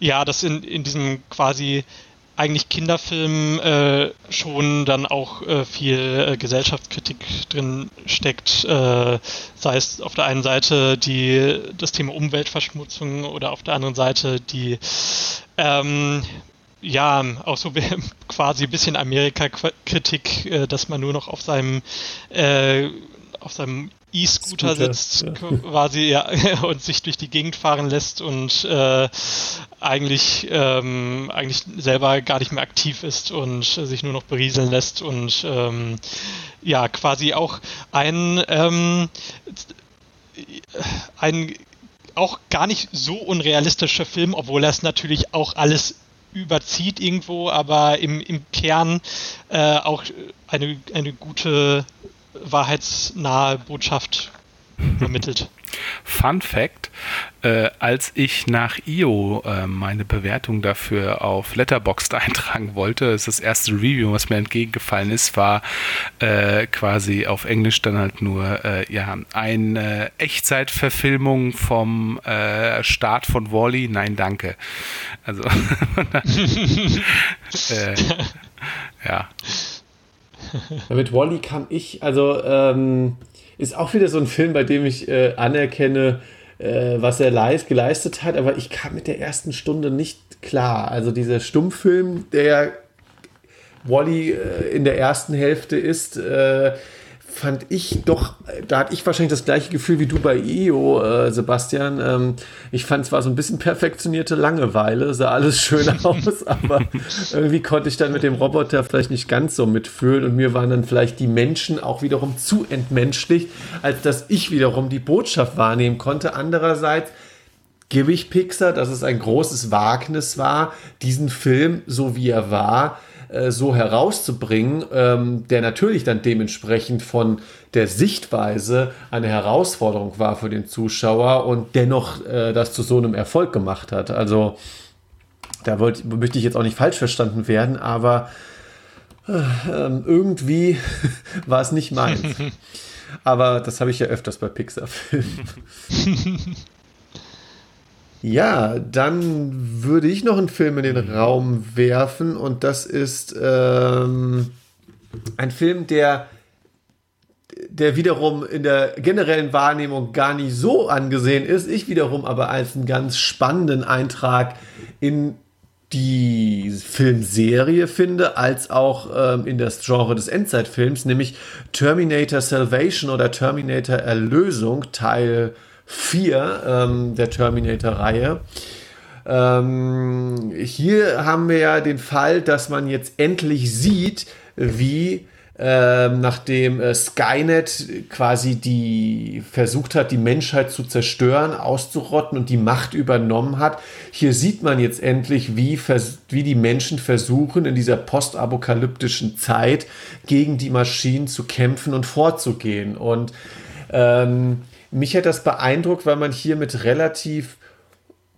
ja, dass in, in diesem quasi eigentlich Kinderfilm äh, schon dann auch äh, viel äh, Gesellschaftskritik drin steckt, äh, sei es auf der einen Seite die, das Thema Umweltverschmutzung oder auf der anderen Seite die ähm, ja, auch so quasi ein bisschen Amerika-Kritik, äh, dass man nur noch auf seinem äh, auf seinem E-Scooter sitzt, ja. quasi ja, und sich durch die Gegend fahren lässt und äh, eigentlich ähm, eigentlich selber gar nicht mehr aktiv ist und sich nur noch berieseln lässt und ähm, ja quasi auch ein ähm, ein auch gar nicht so unrealistischer Film, obwohl er es natürlich auch alles überzieht irgendwo, aber im, im Kern äh, auch eine, eine gute, wahrheitsnahe Botschaft vermittelt. Fun Fact: äh, Als ich nach IO äh, meine Bewertung dafür auf Letterboxd eintragen wollte, ist das erste Review, was mir entgegengefallen ist, war äh, quasi auf Englisch dann halt nur äh, ja eine Echtzeitverfilmung vom äh, Start von Wally. Nein, danke. Also äh, ja. Mit Wally kam ich, also ähm, ist auch wieder so ein Film, bei dem ich äh, anerkenne, äh, was er leist, geleistet hat, aber ich kam mit der ersten Stunde nicht klar. Also dieser Stummfilm, der Wally äh, in der ersten Hälfte ist, äh, fand ich doch, da hatte ich wahrscheinlich das gleiche Gefühl wie du bei EO, äh, Sebastian. Ähm, ich fand es war so ein bisschen perfektionierte Langeweile, sah alles schön aus, aber irgendwie konnte ich dann mit dem Roboter vielleicht nicht ganz so mitfühlen und mir waren dann vielleicht die Menschen auch wiederum zu entmenschlicht, als dass ich wiederum die Botschaft wahrnehmen konnte. Andererseits gebe ich Pixar, dass es ein großes Wagnis war, diesen Film, so wie er war, äh, so herauszubringen, ähm, der natürlich dann dementsprechend von der Sichtweise eine Herausforderung war für den Zuschauer und dennoch äh, das zu so einem Erfolg gemacht hat. Also da wollt, möchte ich jetzt auch nicht falsch verstanden werden, aber äh, ähm, irgendwie war es nicht meins. aber das habe ich ja öfters bei Pixar-Filmen. Ja, dann würde ich noch einen Film in den Raum werfen und das ist ähm, ein Film, der, der wiederum in der generellen Wahrnehmung gar nicht so angesehen ist. Ich wiederum aber als einen ganz spannenden Eintrag in die Filmserie finde, als auch ähm, in das Genre des Endzeitfilms, nämlich Terminator Salvation oder Terminator Erlösung, Teil 4 ähm, der Terminator-Reihe. Ähm, hier haben wir ja den Fall, dass man jetzt endlich sieht, wie ähm, nachdem äh, Skynet quasi die versucht hat, die Menschheit zu zerstören, auszurotten und die Macht übernommen hat. Hier sieht man jetzt endlich, wie, wie die Menschen versuchen, in dieser postapokalyptischen Zeit gegen die Maschinen zu kämpfen und vorzugehen. Und ähm, mich hat das beeindruckt, weil man hier mit relativ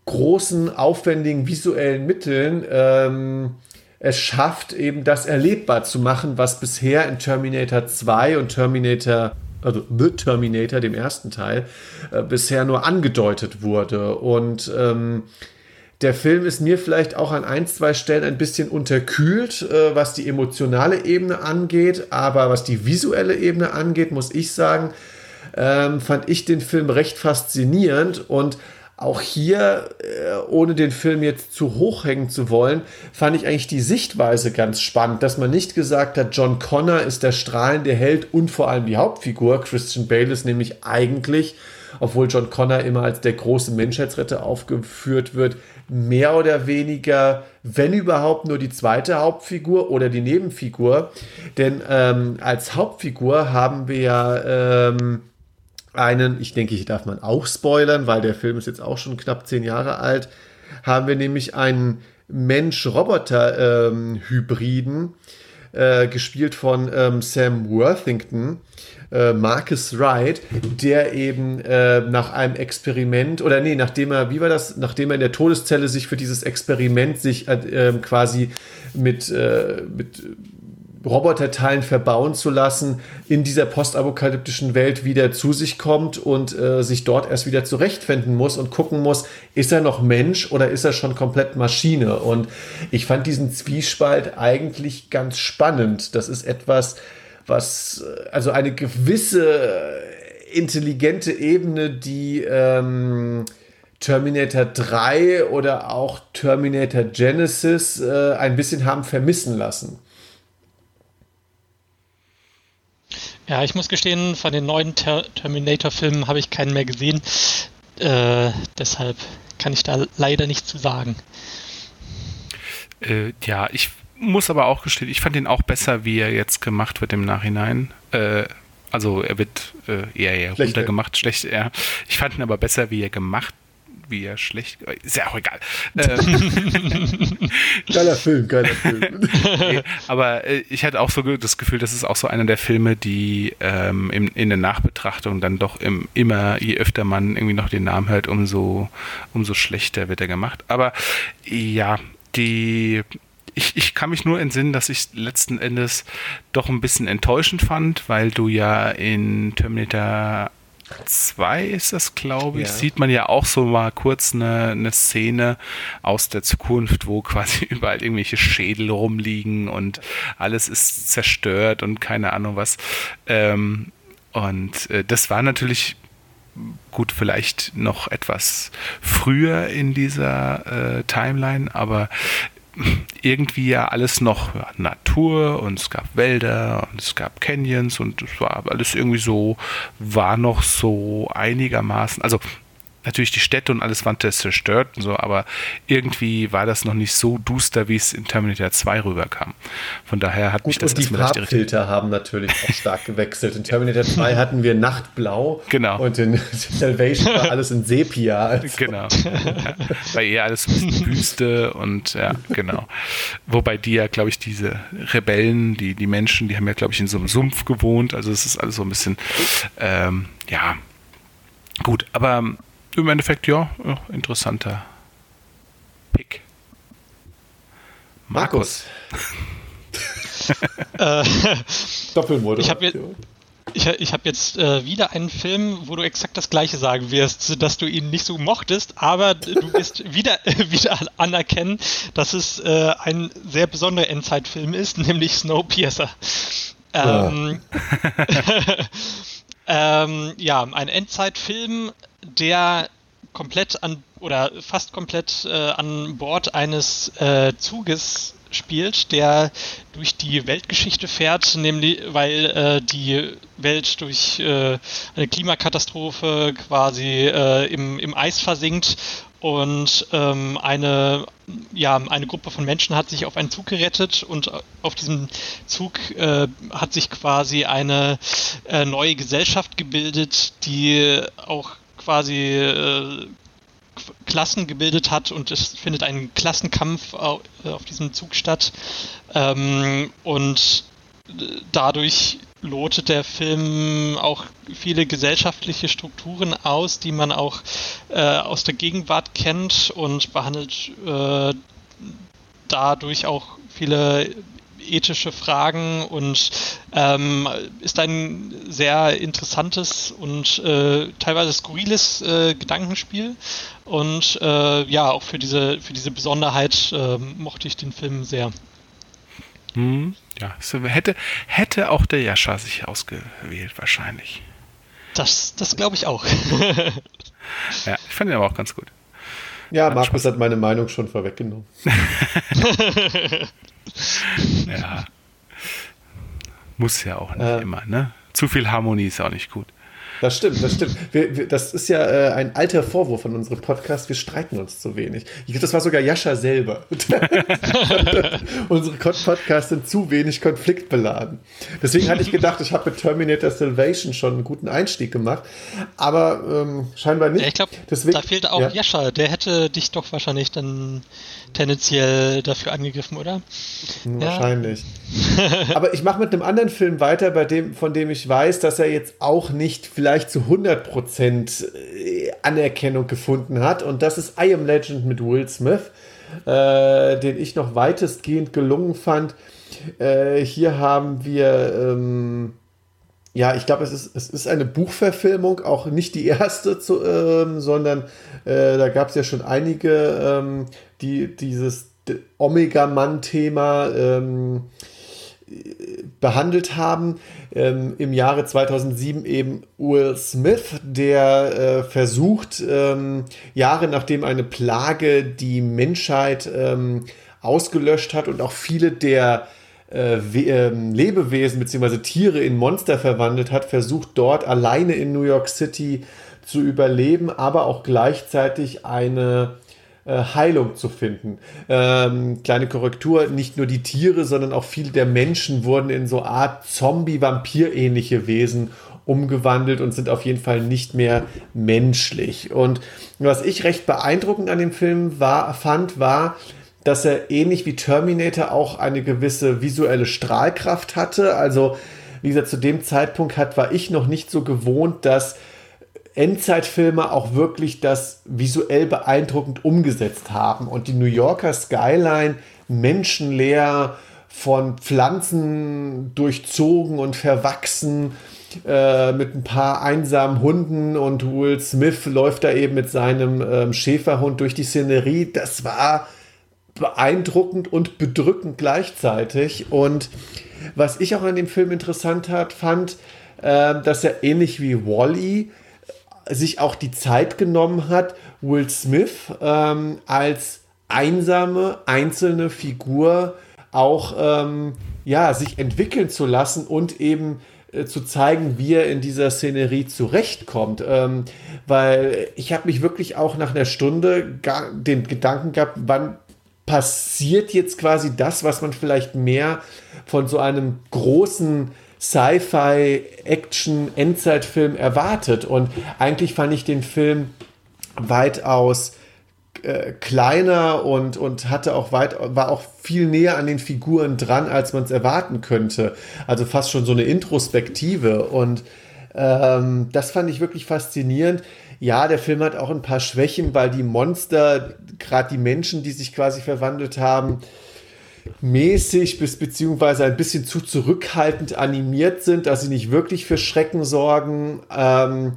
großen, aufwendigen visuellen Mitteln ähm, es schafft, eben das erlebbar zu machen, was bisher in Terminator 2 und Terminator, also The Terminator, dem ersten Teil, äh, bisher nur angedeutet wurde. Und ähm, der Film ist mir vielleicht auch an ein, zwei Stellen ein bisschen unterkühlt, äh, was die emotionale Ebene angeht, aber was die visuelle Ebene angeht, muss ich sagen, ähm, fand ich den Film recht faszinierend und auch hier, äh, ohne den Film jetzt zu hoch hängen zu wollen, fand ich eigentlich die Sichtweise ganz spannend, dass man nicht gesagt hat, John Connor ist der strahlende Held und vor allem die Hauptfigur. Christian Bale ist nämlich eigentlich, obwohl John Connor immer als der große Menschheitsretter aufgeführt wird, mehr oder weniger, wenn überhaupt, nur die zweite Hauptfigur oder die Nebenfigur. Denn ähm, als Hauptfigur haben wir ja. Ähm, einen, ich denke, ich darf man auch spoilern, weil der Film ist jetzt auch schon knapp zehn Jahre alt, haben wir nämlich einen Mensch-Roboter-Hybriden, äh, gespielt von ähm, Sam Worthington, äh, Marcus Wright, der eben äh, nach einem Experiment, oder nee, nachdem er, wie war das, nachdem er in der Todeszelle sich für dieses Experiment sich äh, ähm, quasi mit, äh, mit Roboterteilen verbauen zu lassen, in dieser postapokalyptischen Welt wieder zu sich kommt und äh, sich dort erst wieder zurechtfinden muss und gucken muss, ist er noch Mensch oder ist er schon komplett Maschine? Und ich fand diesen Zwiespalt eigentlich ganz spannend. Das ist etwas, was, äh, also eine gewisse intelligente Ebene, die ähm, Terminator 3 oder auch Terminator Genesis äh, ein bisschen haben vermissen lassen. Ja, ich muss gestehen, von den neuen Ter Terminator-Filmen habe ich keinen mehr gesehen. Äh, deshalb kann ich da leider nichts zu sagen. Äh, ja, ich muss aber auch gestehen, ich fand ihn auch besser, wie er jetzt gemacht wird im Nachhinein. Äh, also er wird äh, eher, eher runtergemacht, schlecht. Ja. Ich fand ihn aber besser, wie er gemacht wie er schlecht. Ist ja auch egal. Ähm, geiler Film, geiler Film. aber äh, ich hatte auch so das Gefühl, das ist auch so einer der Filme, die ähm, in, in der Nachbetrachtung dann doch im, immer, je öfter man irgendwie noch den Namen hört, umso, umso schlechter wird er gemacht. Aber ja, die ich, ich, kann mich nur entsinnen, dass ich letzten Endes doch ein bisschen enttäuschend fand, weil du ja in Terminator 2 ist das, glaube ich, ja. sieht man ja auch so mal kurz eine, eine Szene aus der Zukunft, wo quasi überall irgendwelche Schädel rumliegen und alles ist zerstört und keine Ahnung was. Ähm, und äh, das war natürlich gut, vielleicht noch etwas früher in dieser äh, Timeline, aber irgendwie ja alles noch Natur und es gab Wälder und es gab Canyons und es war alles irgendwie so, war noch so einigermaßen, also natürlich die Städte und alles waren zerstört und so, aber irgendwie war das noch nicht so duster, wie es in Terminator 2 rüberkam. Von daher hat Gut, mich das und die Farbfilter haben natürlich auch stark gewechselt. In Terminator 2 hatten wir Nachtblau genau. und in Salvation war alles in Sepia. Also. Genau. Ja, war eher alles ein bisschen Wüste und ja, genau. Wobei die ja, glaube ich, diese Rebellen, die, die Menschen, die haben ja, glaube ich, in so einem Sumpf gewohnt. Also es ist alles so ein bisschen, ähm, ja, gut, aber im Endeffekt ja, interessanter Pick. Markus. äh, Doppelmotor. Ich habe jetzt, ich, ich hab jetzt äh, wieder einen Film, wo du exakt das gleiche sagen wirst, dass du ihn nicht so mochtest, aber du wirst wieder, wieder anerkennen, dass es äh, ein sehr besonderer Endzeitfilm ist, nämlich Snowpiercer. Ähm, ja. ähm, ja, ein Endzeitfilm, der komplett an oder fast komplett äh, an Bord eines äh, Zuges spielt, der durch die Weltgeschichte fährt, nämlich weil äh, die Welt durch äh, eine Klimakatastrophe quasi äh, im, im Eis versinkt und ähm, eine, ja, eine Gruppe von Menschen hat sich auf einen Zug gerettet und auf diesem Zug äh, hat sich quasi eine äh, neue Gesellschaft gebildet, die auch quasi äh, Klassen gebildet hat und es findet ein Klassenkampf auf, auf diesem Zug statt. Ähm, und dadurch lotet der Film auch viele gesellschaftliche Strukturen aus, die man auch äh, aus der Gegenwart kennt und behandelt äh, dadurch auch viele ethische Fragen und ähm, ist ein sehr interessantes und äh, teilweise skurriles äh, Gedankenspiel. Und äh, ja, auch für diese, für diese Besonderheit äh, mochte ich den Film sehr. Hm, ja, hätte, hätte auch der Jascha sich ausgewählt, wahrscheinlich. Das, das glaube ich auch. ja, ich fand ihn aber auch ganz gut. Ja, hat Markus Spaß. hat meine Meinung schon vorweggenommen. ja. Muss ja auch nicht äh, immer, ne? Zu viel Harmonie ist auch nicht gut. Das stimmt, das stimmt. Wir, wir, das ist ja äh, ein alter Vorwurf von unserem Podcast. Wir streiten uns zu wenig. Ich glaube, das war sogar Jascha selber. Unsere Podcasts sind zu wenig konfliktbeladen. Deswegen hatte ich gedacht, ich habe mit Terminator Salvation schon einen guten Einstieg gemacht. Aber ähm, scheinbar nicht. Ja, ich glaube, da fehlt auch ja. Jascha. Der hätte dich doch wahrscheinlich dann tendenziell dafür angegriffen, oder? Wahrscheinlich. Ja. Aber ich mache mit einem anderen Film weiter, bei dem, von dem ich weiß, dass er jetzt auch nicht vielleicht zu 100% äh, Anerkennung gefunden hat. Und das ist I Am Legend mit Will Smith, äh, den ich noch weitestgehend gelungen fand. Äh, hier haben wir. Ähm, ja, ich glaube, es ist, es ist eine Buchverfilmung, auch nicht die erste, zu, ähm, sondern äh, da gab es ja schon einige, ähm, die dieses Omega-Mann-Thema ähm, behandelt haben. Ähm, Im Jahre 2007 eben Will Smith, der äh, versucht, ähm, Jahre nachdem eine Plage die Menschheit ähm, ausgelöscht hat und auch viele der äh, ähm, Lebewesen bzw. Tiere in Monster verwandelt hat, versucht dort alleine in New York City zu überleben, aber auch gleichzeitig eine Heilung zu finden. Ähm, kleine Korrektur, nicht nur die Tiere, sondern auch viele der Menschen wurden in so Art Zombie-Vampir-ähnliche Wesen umgewandelt und sind auf jeden Fall nicht mehr menschlich. Und was ich recht beeindruckend an dem Film war, fand, war, dass er ähnlich wie Terminator auch eine gewisse visuelle Strahlkraft hatte. Also, wie gesagt, zu dem Zeitpunkt hat, war ich noch nicht so gewohnt, dass Endzeitfilme auch wirklich das visuell beeindruckend umgesetzt haben und die New Yorker Skyline menschenleer von Pflanzen durchzogen und verwachsen äh, mit ein paar einsamen Hunden und Will Smith läuft da eben mit seinem ähm, Schäferhund durch die Szenerie. Das war beeindruckend und bedrückend gleichzeitig. Und was ich auch an dem Film interessant hat, fand, äh, dass er ähnlich wie Wally sich auch die Zeit genommen hat, Will Smith ähm, als einsame, einzelne Figur auch ähm, ja, sich entwickeln zu lassen und eben äh, zu zeigen, wie er in dieser Szenerie zurechtkommt. Ähm, weil ich habe mich wirklich auch nach einer Stunde den Gedanken gehabt, wann passiert jetzt quasi das, was man vielleicht mehr von so einem großen Sci-Fi, Action, Endzeitfilm erwartet. Und eigentlich fand ich den Film weitaus äh, kleiner und, und hatte auch weit, war auch viel näher an den Figuren dran, als man es erwarten könnte. Also fast schon so eine Introspektive. Und ähm, das fand ich wirklich faszinierend. Ja, der Film hat auch ein paar Schwächen, weil die Monster, gerade die Menschen, die sich quasi verwandelt haben, mäßig bis beziehungsweise ein bisschen zu zurückhaltend animiert sind, dass sie nicht wirklich für Schrecken sorgen. Ähm,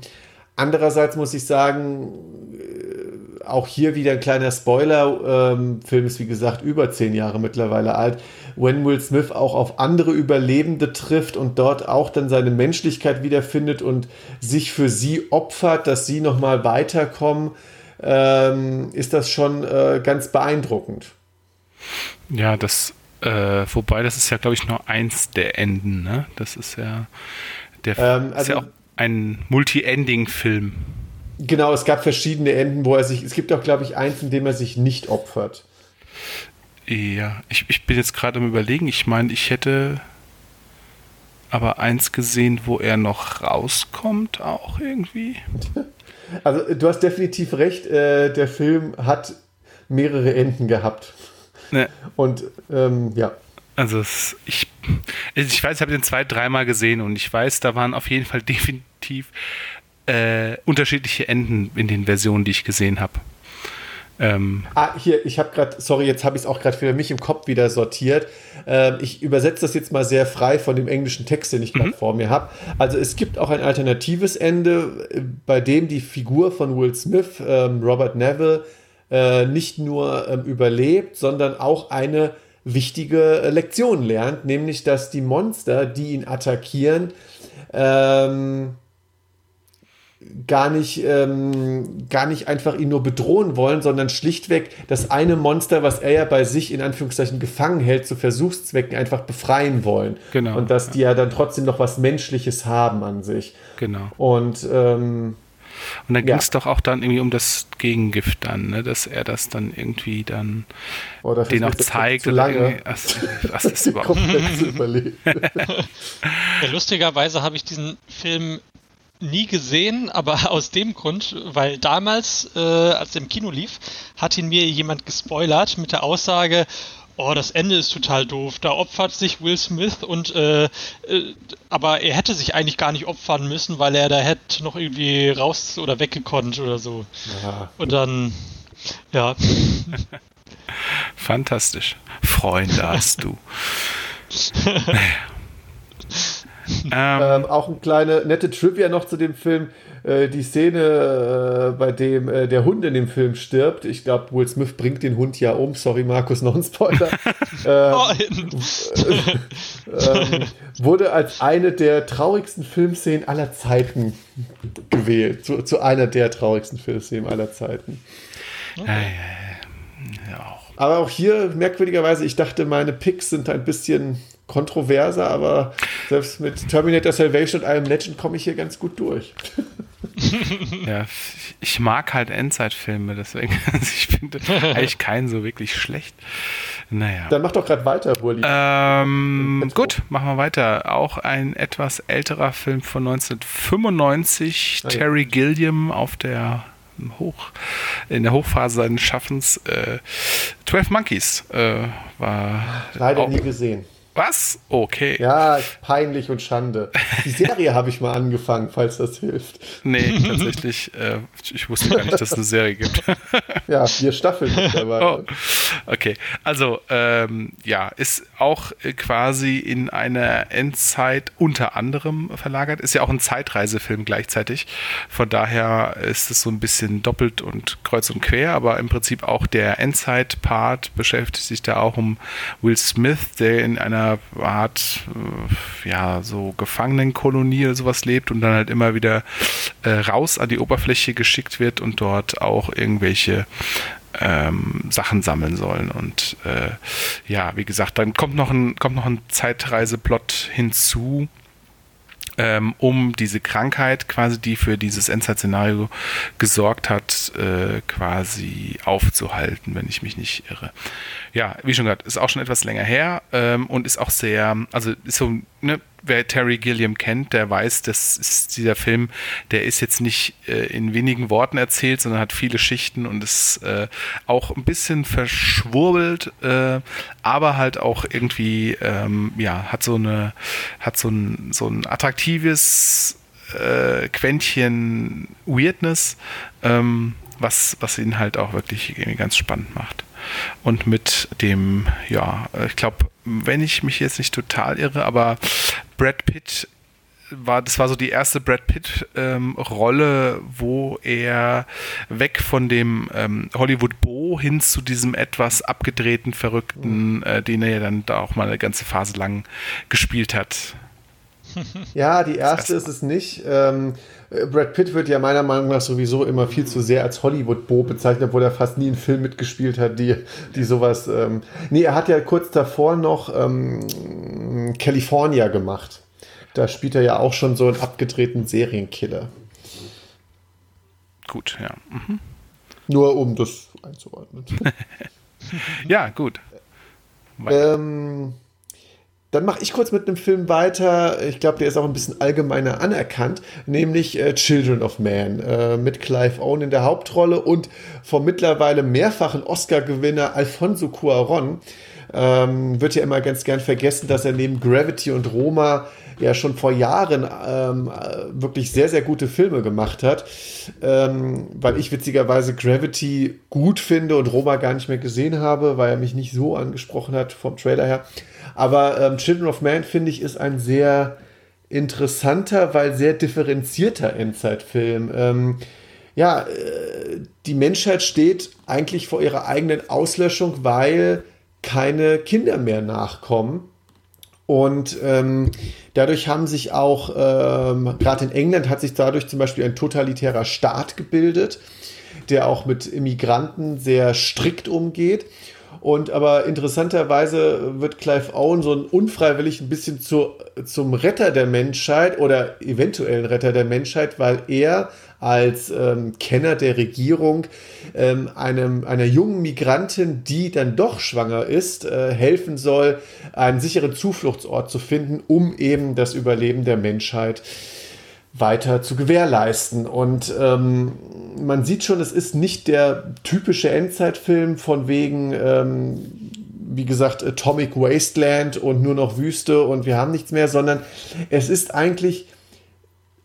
andererseits muss ich sagen, äh, auch hier wieder ein kleiner Spoiler. Ähm, Film ist wie gesagt über zehn Jahre mittlerweile alt. Wenn Will Smith auch auf andere Überlebende trifft und dort auch dann seine Menschlichkeit wiederfindet und sich für sie opfert, dass sie nochmal weiterkommen, ähm, ist das schon äh, ganz beeindruckend. Ja, das, äh, wobei das ist ja, glaube ich, nur eins der Enden, ne? Das ist ja, der ähm, also, ist ja auch ein Multi-Ending-Film. Genau, es gab verschiedene Enden, wo er sich, es gibt auch, glaube ich, eins, in dem er sich nicht opfert. Ja, ich, ich bin jetzt gerade am überlegen, ich meine, ich hätte aber eins gesehen, wo er noch rauskommt, auch irgendwie. Also du hast definitiv recht, äh, der Film hat mehrere Enden gehabt. Ne. Und ähm, ja. Also es, ich, ich weiß, ich habe den zwei, dreimal gesehen und ich weiß, da waren auf jeden Fall definitiv äh, unterschiedliche Enden in den Versionen, die ich gesehen habe. Ähm ah, hier, ich habe gerade, sorry, jetzt habe ich es auch gerade für mich im Kopf wieder sortiert. Ähm, ich übersetze das jetzt mal sehr frei von dem englischen Text, den ich gerade mhm. vor mir habe. Also es gibt auch ein alternatives Ende, äh, bei dem die Figur von Will Smith, ähm, Robert Neville, äh, nicht nur ähm, überlebt, sondern auch eine wichtige äh, Lektion lernt, nämlich dass die Monster, die ihn attackieren, ähm, gar nicht, ähm, gar nicht einfach ihn nur bedrohen wollen, sondern schlichtweg das eine Monster, was er ja bei sich in Anführungszeichen gefangen hält, zu Versuchszwecken einfach befreien wollen. Genau. Und dass die ja dann trotzdem noch was Menschliches haben an sich. Genau. Und ähm, und dann ging es doch auch dann irgendwie um das Gegengift dann, ne? dass er das dann irgendwie dann oh, den auch zeigt. Zu lange. Was, was ist überhaupt? ja, lustigerweise habe ich diesen Film nie gesehen, aber aus dem Grund, weil damals, äh, als er im Kino lief, hat ihn mir jemand gespoilert mit der Aussage, oh, das Ende ist total doof, da opfert sich Will Smith und äh, äh, aber er hätte sich eigentlich gar nicht opfern müssen, weil er da hätte noch irgendwie raus oder weggekonnt oder so. Ja. Und dann, ja. Fantastisch. Freunde hast du. ähm, auch eine kleine nette Trivia noch zu dem Film. Äh, die Szene, äh, bei dem äh, der Hund in dem Film stirbt. Ich glaube, Will Smith bringt den Hund ja um. Sorry, Markus, noch ein Spoiler. ähm, ähm, wurde als eine der traurigsten Filmszenen aller Zeiten gewählt. Zu, zu einer der traurigsten Filmszenen aller Zeiten. Okay. Ja. Aber auch hier merkwürdigerweise, ich dachte, meine Picks sind ein bisschen kontroverser, aber selbst mit Terminator Salvation und einem Legend komme ich hier ganz gut durch. ja, ich mag halt Endzeitfilme, deswegen, also ich finde eigentlich keinen so wirklich schlecht. Naja. Dann mach doch gerade weiter, Burli. Ähm, gut, machen wir weiter. Auch ein etwas älterer Film von 1995, ah, Terry ja. Gilliam auf der Hoch, in der Hochphase seines Schaffens. Äh, 12 Monkeys äh, war. Leider nie gesehen. Was? Okay. Ja, peinlich und Schande. Die Serie habe ich mal angefangen, falls das hilft. Nee, tatsächlich. Äh, ich wusste gar nicht, dass es eine Serie gibt. ja, vier Staffeln. Oh. Okay, also ähm, ja, ist auch quasi in einer Endzeit unter anderem verlagert. Ist ja auch ein Zeitreisefilm gleichzeitig. Von daher ist es so ein bisschen doppelt und kreuz und quer, aber im Prinzip auch der Endzeit-Part beschäftigt sich da auch um Will Smith, der in einer einer Art, äh, ja, so Gefangenenkolonie oder sowas lebt und dann halt immer wieder äh, raus an die Oberfläche geschickt wird und dort auch irgendwelche ähm, Sachen sammeln sollen. Und äh, ja, wie gesagt, dann kommt noch ein, kommt noch ein Zeitreiseplot hinzu, ähm, um diese Krankheit quasi, die für dieses Endzeit-Szenario gesorgt hat, äh, quasi aufzuhalten, wenn ich mich nicht irre. Ja, wie schon gesagt, ist auch schon etwas länger her ähm, und ist auch sehr, also ist so, ne, wer Terry Gilliam kennt, der weiß, dass ist dieser Film, der ist jetzt nicht äh, in wenigen Worten erzählt, sondern hat viele Schichten und ist äh, auch ein bisschen verschwurbelt, äh, aber halt auch irgendwie, ähm, ja, hat so eine, hat so ein, so ein attraktives äh, Quäntchen Weirdness, ähm, was, was ihn halt auch wirklich ganz spannend macht. Und mit dem, ja, ich glaube, wenn ich mich jetzt nicht total irre, aber Brad Pitt war, das war so die erste Brad Pitt-Rolle, ähm, wo er weg von dem ähm, Hollywood Bo hin zu diesem etwas abgedrehten, verrückten, äh, den er ja dann da auch mal eine ganze Phase lang gespielt hat. Ja, die erste ist es nicht. Ähm, Brad Pitt wird ja meiner Meinung nach sowieso immer viel zu sehr als Hollywood-Bo bezeichnet, obwohl er fast nie einen Film mitgespielt hat, die, die sowas. Ähm nee, er hat ja kurz davor noch ähm, California gemacht. Da spielt er ja auch schon so einen abgedrehten Serienkiller. Gut, ja. Mhm. Nur um das einzuordnen. ja, gut. Ähm, dann mache ich kurz mit einem Film weiter. Ich glaube, der ist auch ein bisschen allgemeiner anerkannt, nämlich äh, Children of Man äh, mit Clive Owen in der Hauptrolle und vom mittlerweile mehrfachen Oscar-Gewinner Alfonso Cuaron. Ähm, wird ja immer ganz gern vergessen, dass er neben Gravity und Roma ja schon vor Jahren ähm, wirklich sehr, sehr gute Filme gemacht hat. Ähm, weil ich witzigerweise Gravity gut finde und Roma gar nicht mehr gesehen habe, weil er mich nicht so angesprochen hat vom Trailer her. Aber ähm, Children of Man, finde ich, ist ein sehr interessanter, weil sehr differenzierter Endzeitfilm. Ähm, ja, äh, die Menschheit steht eigentlich vor ihrer eigenen Auslöschung, weil keine Kinder mehr nachkommen. Und ähm, dadurch haben sich auch, ähm, gerade in England hat sich dadurch zum Beispiel ein totalitärer Staat gebildet, der auch mit Immigranten sehr strikt umgeht. Und aber interessanterweise wird Clive Owen so ein unfreiwillig ein bisschen zu, zum Retter der Menschheit oder eventuellen Retter der Menschheit, weil er als ähm, Kenner der Regierung ähm, einem, einer jungen Migrantin, die dann doch schwanger ist, äh, helfen soll, einen sicheren Zufluchtsort zu finden, um eben das Überleben der Menschheit weiter zu gewährleisten. Und ähm, man sieht schon, es ist nicht der typische Endzeitfilm von wegen, ähm, wie gesagt, Atomic Wasteland und nur noch Wüste und wir haben nichts mehr, sondern es ist eigentlich,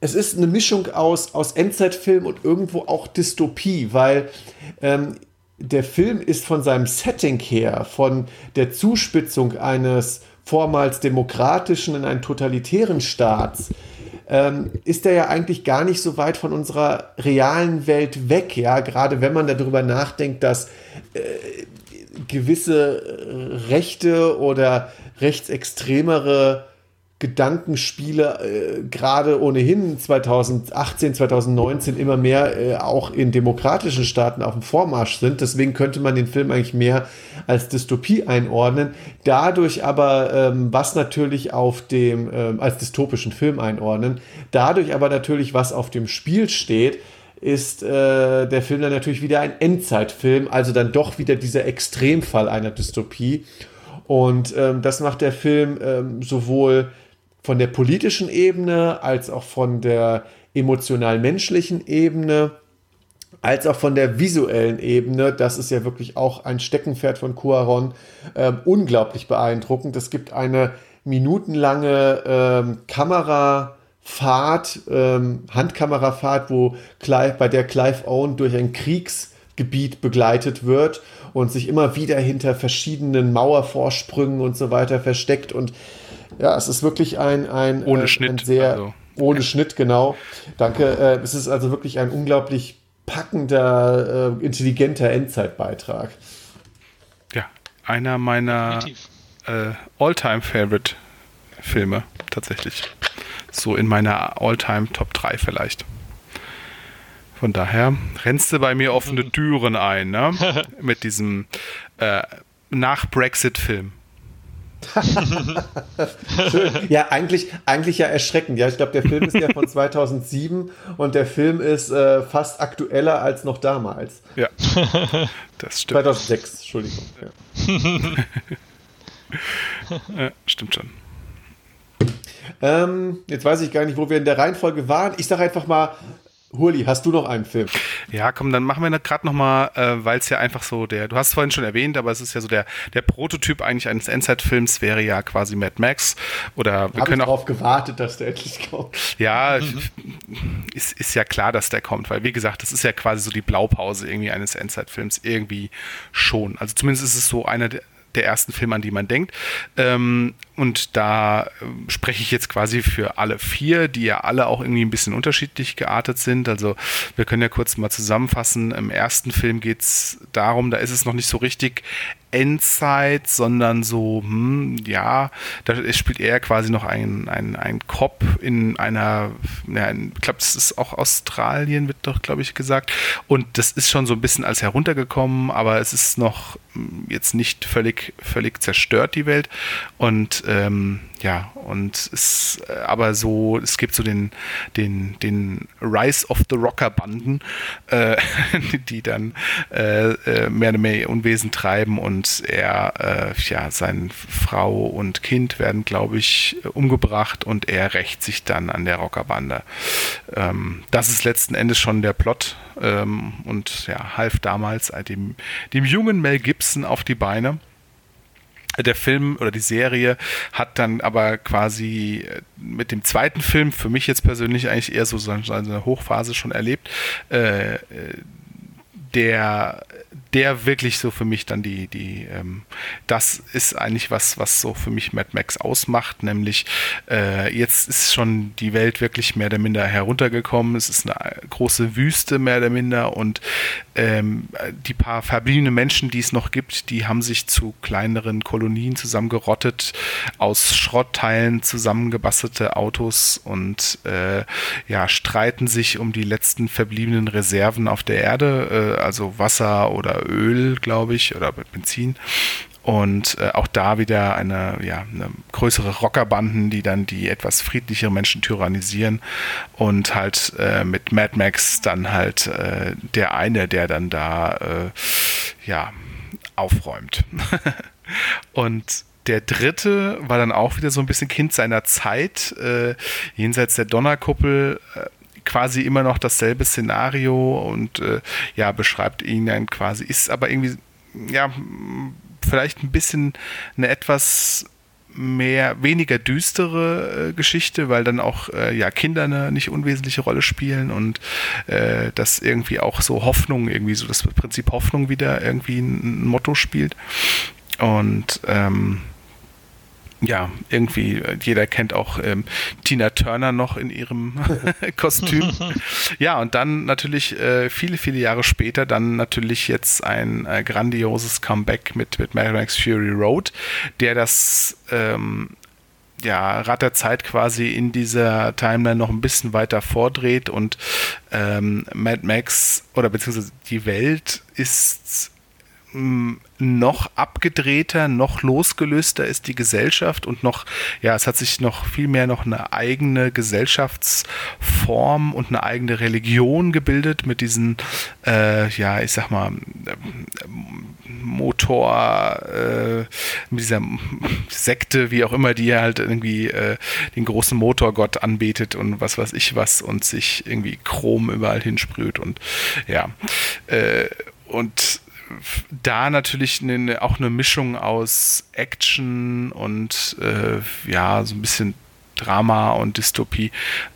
es ist eine Mischung aus, aus Endzeitfilm und irgendwo auch Dystopie, weil ähm, der Film ist von seinem Setting her, von der Zuspitzung eines vormals demokratischen in einen totalitären Staats, ähm, ist er ja eigentlich gar nicht so weit von unserer realen Welt weg. Ja, gerade wenn man darüber nachdenkt, dass äh, gewisse Rechte oder rechtsextremere Gedankenspiele äh, gerade ohnehin 2018, 2019 immer mehr äh, auch in demokratischen Staaten auf dem Vormarsch sind. Deswegen könnte man den Film eigentlich mehr als Dystopie einordnen. Dadurch aber, ähm, was natürlich auf dem, ähm, als dystopischen Film einordnen, dadurch aber natürlich, was auf dem Spiel steht, ist äh, der Film dann natürlich wieder ein Endzeitfilm, also dann doch wieder dieser Extremfall einer Dystopie. Und ähm, das macht der Film ähm, sowohl von der politischen Ebene als auch von der emotional-menschlichen Ebene als auch von der visuellen Ebene. Das ist ja wirklich auch ein Steckenpferd von Cuaron. Ähm, unglaublich beeindruckend. Es gibt eine minutenlange ähm, Kamerafahrt, ähm, Handkamerafahrt, wo Clive, bei der Clive Owen durch ein Kriegsgebiet begleitet wird und sich immer wieder hinter verschiedenen Mauervorsprüngen und so weiter versteckt und ja, es ist wirklich ein, ein, ohne äh, Schnitt, ein sehr also. ohne Schnitt, genau. Danke. Äh, es ist also wirklich ein unglaublich packender, äh, intelligenter Endzeitbeitrag. Ja, einer meiner äh, All-Time-Favorite-Filme tatsächlich. So in meiner All-Time Top 3 vielleicht. Von daher rennst du bei mir offene Türen ein, ne? Mit diesem äh, Nach-Brexit-Film. ja, eigentlich, eigentlich ja erschreckend. Ja, ich glaube, der Film ist ja von 2007 und der Film ist äh, fast aktueller als noch damals. Ja, das stimmt. 2006, Entschuldigung. Ja. ja, stimmt schon. Ähm, jetzt weiß ich gar nicht, wo wir in der Reihenfolge waren. Ich sage einfach mal Hurli, hast du noch einen Film? Ja, komm, dann machen wir gerade nochmal, äh, weil es ja einfach so der, du hast es vorhin schon erwähnt, aber es ist ja so der, der Prototyp eigentlich eines Endzeitfilms wäre ja quasi Mad Max oder wir Hab können ich darauf gewartet, dass der endlich kommt. Ja, mhm. ist, ist ja klar, dass der kommt, weil wie gesagt, das ist ja quasi so die Blaupause irgendwie eines Endzeitfilms irgendwie schon. Also zumindest ist es so einer der der ersten Filme, an die man denkt. Ähm, und da äh, spreche ich jetzt quasi für alle vier, die ja alle auch irgendwie ein bisschen unterschiedlich geartet sind. Also wir können ja kurz mal zusammenfassen. Im ersten Film geht es darum, da ist es noch nicht so richtig Endzeit, sondern so, hm, ja, da spielt er quasi noch ein, ein, ein Cop in einer, ja, ich glaube, es ist auch Australien, wird doch, glaube ich, gesagt. Und das ist schon so ein bisschen als heruntergekommen, aber es ist noch hm, jetzt nicht völlig, völlig zerstört, die Welt. Und ähm, ja, und es, äh, aber so, es gibt so den, den, den Rise of the Rocker Banden, äh, die dann äh, äh, mehr oder mehr Unwesen treiben und er, äh, ja, seine Frau und Kind werden, glaube ich, umgebracht und er rächt sich dann an der Rockerbande. Ähm, das ist letzten Endes schon der Plot ähm, und ja, half damals dem, dem jungen Mel Gibson auf die Beine der Film oder die Serie hat dann aber quasi äh, mit dem zweiten Film für mich jetzt persönlich eigentlich eher so seine Hochphase schon erlebt. Äh, äh der der wirklich so für mich dann die, die, ähm, das ist eigentlich was, was so für mich Mad Max ausmacht, nämlich äh, jetzt ist schon die Welt wirklich mehr oder minder heruntergekommen. Es ist eine große Wüste mehr oder minder und ähm, die paar verbliebenen Menschen, die es noch gibt, die haben sich zu kleineren Kolonien zusammengerottet, aus Schrottteilen zusammengebastelte Autos und äh, ja, streiten sich um die letzten verbliebenen Reserven auf der Erde, äh, also Wasser oder Öl, glaube ich, oder Benzin. Und äh, auch da wieder eine, ja, eine größere Rockerbanden, die dann die etwas friedlichere Menschen tyrannisieren. Und halt äh, mit Mad Max dann halt äh, der eine, der dann da äh, ja, aufräumt. und der dritte war dann auch wieder so ein bisschen Kind seiner Zeit, äh, jenseits der Donnerkuppel äh, quasi immer noch dasselbe Szenario und äh, ja, beschreibt ihn dann quasi, ist aber irgendwie, ja, vielleicht ein bisschen eine etwas mehr, weniger düstere äh, Geschichte, weil dann auch äh, ja Kinder eine nicht unwesentliche Rolle spielen und äh, das irgendwie auch so Hoffnung, irgendwie so das Prinzip Hoffnung wieder irgendwie ein, ein Motto spielt. Und ähm, ja, irgendwie, äh, jeder kennt auch ähm, Tina Turner noch in ihrem Kostüm. ja, und dann natürlich äh, viele, viele Jahre später dann natürlich jetzt ein äh, grandioses Comeback mit, mit Mad Max Fury Road, der das ähm, ja, Rad der Zeit quasi in dieser Timeline noch ein bisschen weiter vordreht und ähm, Mad Max oder beziehungsweise die Welt ist noch abgedrehter, noch losgelöster ist die Gesellschaft und noch, ja, es hat sich noch viel mehr noch eine eigene Gesellschaftsform und eine eigene Religion gebildet mit diesen, äh, ja, ich sag mal, Motor, äh, mit dieser Sekte, wie auch immer, die halt irgendwie äh, den großen Motorgott anbetet und was weiß ich was und sich irgendwie Chrom überall hinsprüht und ja, äh, und da natürlich eine, auch eine Mischung aus Action und äh, ja, so ein bisschen Drama und Dystopie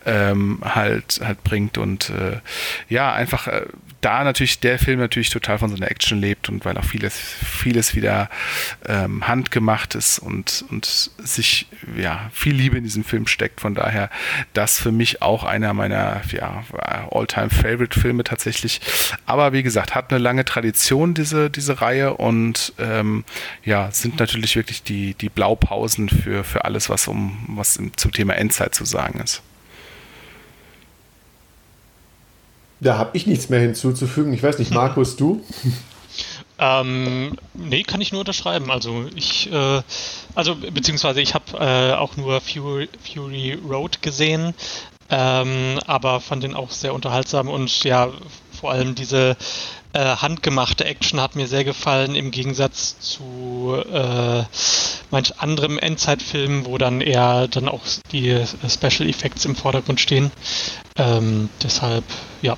ähm, halt halt bringt und äh, ja einfach äh, da natürlich der Film natürlich total von seiner Action lebt und weil auch vieles, vieles wieder ähm, handgemacht ist und, und sich ja viel Liebe in diesem Film steckt. Von daher das für mich auch einer meiner ja, All-Time-Favorite-Filme tatsächlich. Aber wie gesagt, hat eine lange Tradition, diese, diese Reihe und ähm, ja, sind natürlich wirklich die, die Blaupausen für, für alles, was um was zum Thema Endzeit zu sagen ist. Da habe ich nichts mehr hinzuzufügen. Ich weiß nicht, Markus, du? Ähm, nee, kann ich nur unterschreiben. Also ich, äh, also beziehungsweise ich habe äh, auch nur Fury, Fury Road gesehen, ähm, aber fand den auch sehr unterhaltsam und ja, vor allem diese äh, handgemachte Action hat mir sehr gefallen im Gegensatz zu äh, manch anderem Endzeitfilm, wo dann eher dann auch die Special Effects im Vordergrund stehen. Ähm, deshalb, ja.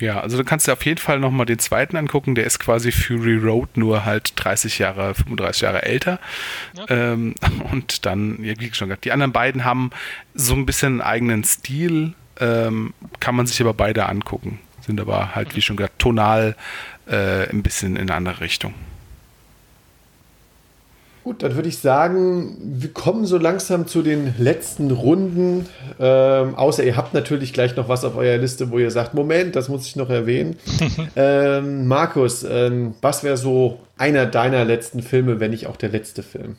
Ja, also du kannst dir auf jeden Fall nochmal den zweiten angucken, der ist quasi Fury Road, nur halt 30 Jahre, 35 Jahre älter. Ja. Ähm, und dann, ja, wie schon gesagt, die anderen beiden haben so ein bisschen einen eigenen Stil, ähm, kann man sich aber beide angucken. Sind aber halt, wie schon gesagt, tonal äh, ein bisschen in eine andere Richtung. Gut, dann würde ich sagen, wir kommen so langsam zu den letzten Runden. Ähm, außer ihr habt natürlich gleich noch was auf eurer Liste, wo ihr sagt, Moment, das muss ich noch erwähnen. ähm, Markus, ähm, was wäre so einer deiner letzten Filme, wenn nicht auch der letzte Film?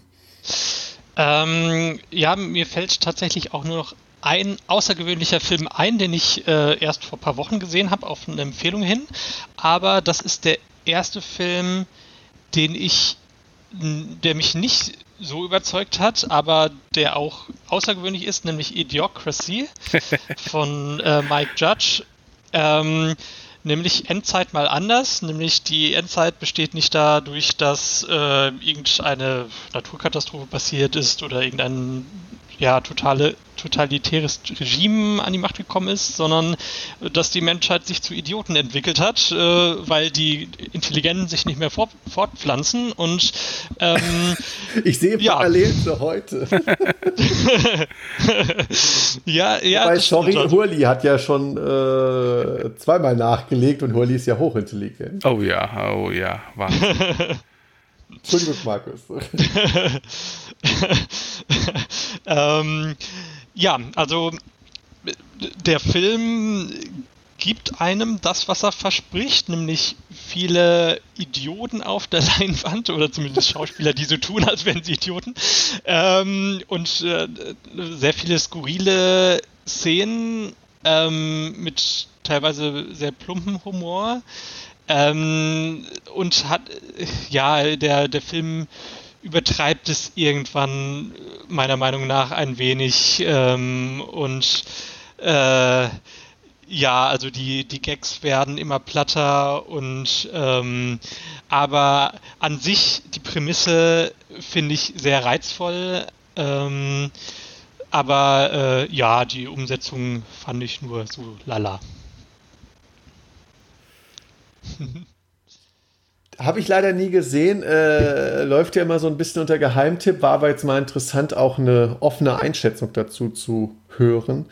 Ähm, ja, mir fällt tatsächlich auch nur noch ein außergewöhnlicher Film ein, den ich äh, erst vor ein paar Wochen gesehen habe, auf eine Empfehlung hin. Aber das ist der erste Film, den ich der mich nicht so überzeugt hat, aber der auch außergewöhnlich ist, nämlich Idiocracy von äh, Mike Judge. Ähm, nämlich Endzeit mal anders, nämlich die Endzeit besteht nicht dadurch, dass äh, irgendeine Naturkatastrophe passiert ist oder irgendein ja, totale, totalitäres Regime an die Macht gekommen ist, sondern dass die Menschheit sich zu Idioten entwickelt hat, äh, weil die Intelligenten sich nicht mehr fort, fortpflanzen und ähm, ich sehe ja. Parallelen zu heute. ja, ja. Weil sorry, Hurli hat ja schon äh, zweimal nachgelegt und Hurli ist ja hochintelligent. Oh ja, oh ja, Wahnsinn. Entschuldigung, Markus. ähm, ja, also der Film gibt einem das, was er verspricht, nämlich viele Idioten auf der Leinwand oder zumindest Schauspieler, die so tun, als wären sie Idioten ähm, und äh, sehr viele skurrile Szenen ähm, mit teilweise sehr plumpen Humor. Ähm, und hat, ja, der, der Film übertreibt es irgendwann meiner Meinung nach ein wenig ähm, und äh, ja, also die, die Gags werden immer platter und ähm, aber an sich die Prämisse finde ich sehr reizvoll. Ähm, aber äh, ja, die Umsetzung fand ich nur so lala. Habe ich leider nie gesehen. Äh, läuft ja immer so ein bisschen unter Geheimtipp. War aber jetzt mal interessant, auch eine offene Einschätzung dazu zu hören.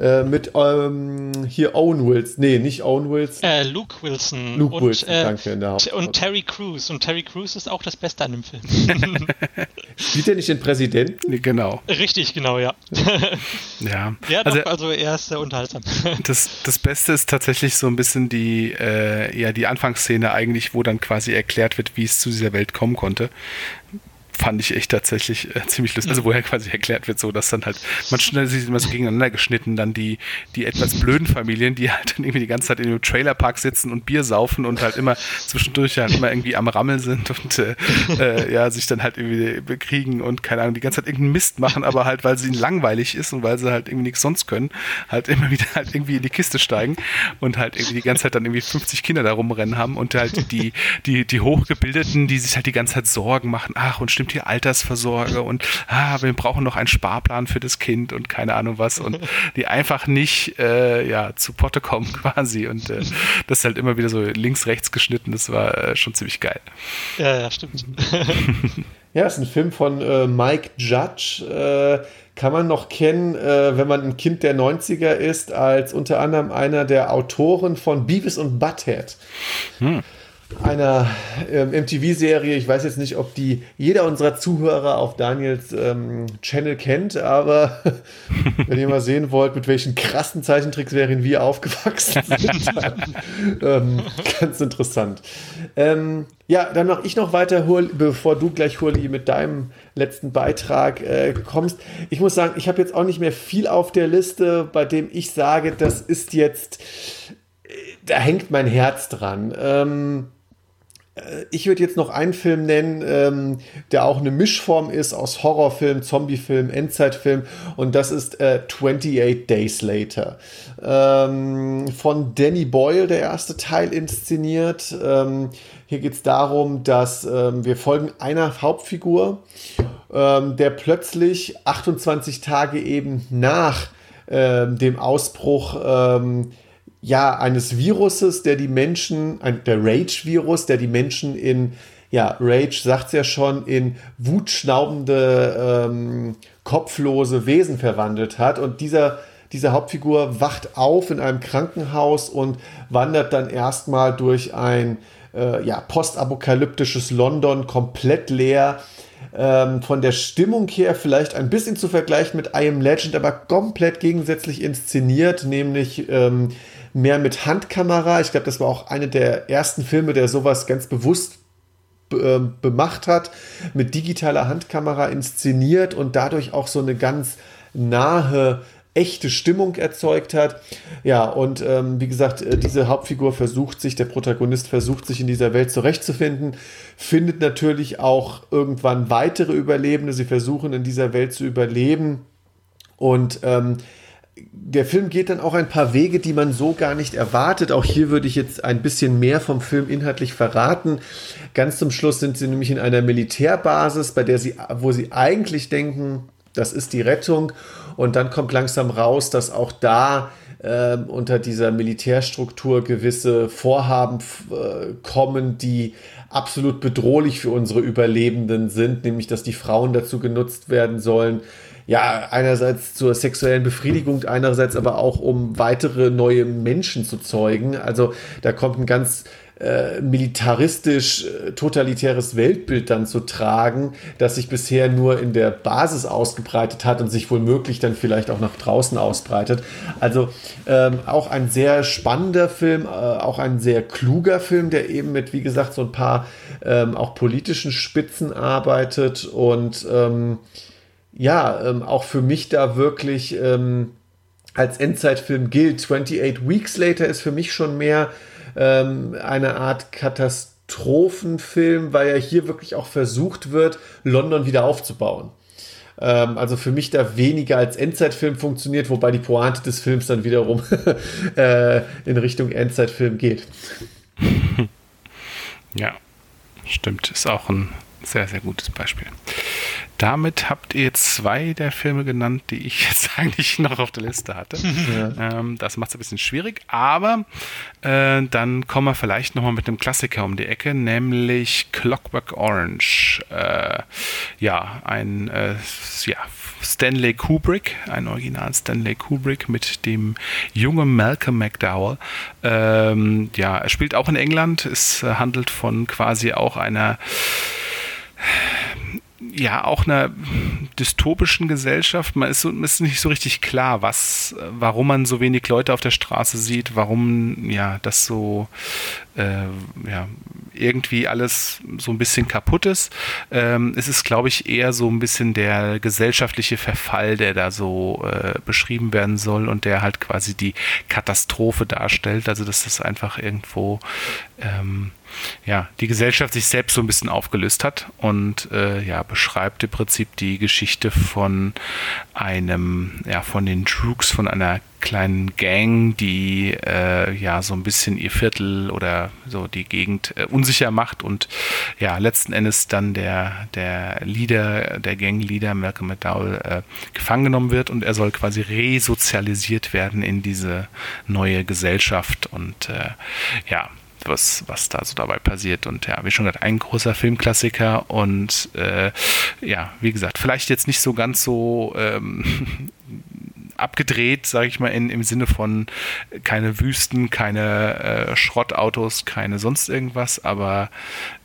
Äh, mit ähm, hier Owen Wilson. Nee, nicht Owen Wilson. Äh, Luke Wilson. Luke und, Wilson, äh, danke. In der und Terry Crews. Und Terry Crews ist auch das Beste an dem Film. Spielt er nicht den Präsidenten? Nee, genau. Richtig, genau, ja. ja. Ja, also, doch, also er ist sehr unterhaltsam. das, das Beste ist tatsächlich so ein bisschen die, äh, ja, die Anfangsszene eigentlich, wo dann quasi erklärt wird, wie es zu dieser Welt kommen konnte fand ich echt tatsächlich äh, ziemlich lustig. Also woher quasi erklärt wird, so dass dann halt, man schnell sich immer so gegeneinander geschnitten, dann die, die etwas blöden Familien, die halt dann irgendwie die ganze Zeit in dem Trailerpark sitzen und Bier saufen und halt immer zwischendurch halt immer irgendwie am Rammeln sind und äh, äh, ja, sich dann halt irgendwie bekriegen und keine Ahnung, die ganze Zeit irgendeinen Mist machen, aber halt, weil sie ihnen langweilig ist und weil sie halt irgendwie nichts sonst können, halt immer wieder halt irgendwie in die Kiste steigen und halt irgendwie die ganze Zeit dann irgendwie 50 Kinder da rumrennen haben und halt die, die, die Hochgebildeten, die sich halt die ganze Zeit Sorgen machen, ach und stimmt hier Altersversorge und ah, wir brauchen noch einen Sparplan für das Kind und keine Ahnung was und die einfach nicht äh, ja, zu Potte kommen quasi und äh, das ist halt immer wieder so links, rechts geschnitten, das war äh, schon ziemlich geil. Ja, ja, stimmt. ja, ist ein Film von äh, Mike Judge, äh, kann man noch kennen, äh, wenn man ein Kind der 90er ist, als unter anderem einer der Autoren von Beavis und Butthead. Hm einer ähm, MTV-Serie. Ich weiß jetzt nicht, ob die jeder unserer Zuhörer auf Daniels ähm, Channel kennt, aber wenn ihr mal sehen wollt, mit welchen krassen Zeichentricksserien wir aufgewachsen sind, ähm, ganz interessant. Ähm, ja, dann mache ich noch weiter, bevor du gleich, Hurli, mit deinem letzten Beitrag äh, kommst. Ich muss sagen, ich habe jetzt auch nicht mehr viel auf der Liste, bei dem ich sage, das ist jetzt, äh, da hängt mein Herz dran. Ähm, äh, ich würde jetzt noch einen Film nennen, ähm, der auch eine Mischform ist aus Horrorfilm, Zombiefilm, Endzeitfilm und das ist äh, 28 Days Later. Ähm, von Danny Boyle, der erste Teil inszeniert. Ähm, hier geht es darum, dass ähm, wir folgen einer Hauptfigur, ähm, der plötzlich 28 Tage eben nach ähm, dem Ausbruch ja, eines Viruses, der die Menschen, der Rage-Virus, der die Menschen in, ja, Rage sagt es ja schon, in wutschnaubende, ähm, kopflose Wesen verwandelt hat. Und dieser, diese Hauptfigur wacht auf in einem Krankenhaus und wandert dann erstmal durch ein äh, ja, postapokalyptisches London komplett leer. Ähm, von der Stimmung her vielleicht ein bisschen zu vergleichen mit I Am Legend, aber komplett gegensätzlich inszeniert, nämlich ähm, mehr mit Handkamera. Ich glaube, das war auch eine der ersten Filme, der sowas ganz bewusst äh, bemacht hat, mit digitaler Handkamera inszeniert und dadurch auch so eine ganz nahe echte Stimmung erzeugt hat. Ja, und ähm, wie gesagt, äh, diese Hauptfigur versucht sich, der Protagonist versucht sich in dieser Welt zurechtzufinden, findet natürlich auch irgendwann weitere Überlebende. Sie versuchen in dieser Welt zu überleben. Und ähm, der Film geht dann auch ein paar Wege, die man so gar nicht erwartet. Auch hier würde ich jetzt ein bisschen mehr vom Film inhaltlich verraten. Ganz zum Schluss sind sie nämlich in einer Militärbasis, bei der sie, wo sie eigentlich denken, das ist die Rettung. Und dann kommt langsam raus, dass auch da äh, unter dieser Militärstruktur gewisse Vorhaben äh, kommen, die absolut bedrohlich für unsere Überlebenden sind, nämlich dass die Frauen dazu genutzt werden sollen, ja, einerseits zur sexuellen Befriedigung, einerseits aber auch um weitere neue Menschen zu zeugen. Also da kommt ein ganz äh, militaristisch äh, totalitäres Weltbild dann zu tragen, das sich bisher nur in der Basis ausgebreitet hat und sich womöglich dann vielleicht auch nach draußen ausbreitet. Also ähm, auch ein sehr spannender Film, äh, auch ein sehr kluger Film, der eben mit, wie gesagt, so ein paar ähm, auch politischen Spitzen arbeitet und ähm, ja, ähm, auch für mich da wirklich ähm, als Endzeitfilm gilt. 28 Weeks Later ist für mich schon mehr ähm, eine Art Katastrophenfilm, weil ja hier wirklich auch versucht wird, London wieder aufzubauen. Ähm, also für mich da weniger als Endzeitfilm funktioniert, wobei die Pointe des Films dann wiederum äh, in Richtung Endzeitfilm geht. Ja, stimmt. Ist auch ein sehr, sehr gutes Beispiel. Damit habt ihr zwei der Filme genannt, die ich jetzt eigentlich noch auf der Liste hatte. Ja. Ähm, das macht es ein bisschen schwierig, aber äh, dann kommen wir vielleicht nochmal mit einem Klassiker um die Ecke, nämlich Clockwork Orange. Äh, ja, ein äh, ja, Stanley Kubrick, ein Original Stanley Kubrick mit dem jungen Malcolm McDowell. Ähm, ja, er spielt auch in England. Es handelt von quasi auch einer ja auch einer dystopischen Gesellschaft. Man ist, ist nicht so richtig klar, was, warum man so wenig Leute auf der Straße sieht, warum ja das so äh, ja, irgendwie alles so ein bisschen kaputt ist. Ähm, es ist, glaube ich, eher so ein bisschen der gesellschaftliche Verfall, der da so äh, beschrieben werden soll und der halt quasi die Katastrophe darstellt. Also dass das einfach irgendwo ähm, ja, die Gesellschaft sich selbst so ein bisschen aufgelöst hat und äh, ja, beschreibt im Prinzip die Geschichte von einem, ja, von den Droogs, von einer kleinen Gang, die äh, ja so ein bisschen ihr Viertel oder so die Gegend äh, unsicher macht und ja letzten Endes dann der der Leader der Gangleader Malcolm McDowell äh, gefangen genommen wird und er soll quasi resozialisiert werden in diese neue Gesellschaft und äh, ja was, was da so dabei passiert. Und ja, wie schon gesagt, ein großer Filmklassiker und äh, ja, wie gesagt, vielleicht jetzt nicht so ganz so ähm, abgedreht, sage ich mal, in, im Sinne von keine Wüsten, keine äh, Schrottautos, keine sonst irgendwas, aber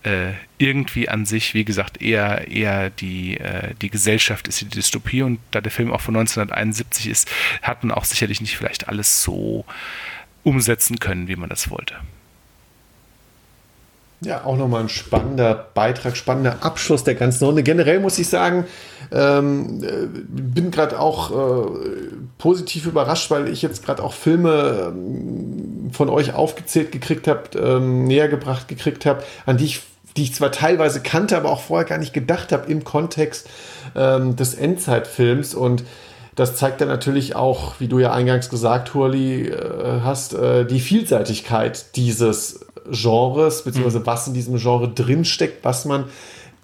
äh, irgendwie an sich, wie gesagt, eher, eher die, äh, die Gesellschaft ist die Dystopie und da der Film auch von 1971 ist, hat man auch sicherlich nicht vielleicht alles so umsetzen können, wie man das wollte. Ja, auch nochmal ein spannender Beitrag, spannender Abschluss der ganzen Runde. Generell muss ich sagen, ähm, äh, bin gerade auch äh, positiv überrascht, weil ich jetzt gerade auch Filme ähm, von euch aufgezählt gekriegt habe, ähm, näher gebracht gekriegt habe, an die ich, die ich zwar teilweise kannte, aber auch vorher gar nicht gedacht habe im Kontext ähm, des Endzeitfilms und das zeigt dann natürlich auch, wie du ja eingangs gesagt, Hurli, äh, hast, äh, die Vielseitigkeit dieses Genres, beziehungsweise mhm. was in diesem Genre drinsteckt, was man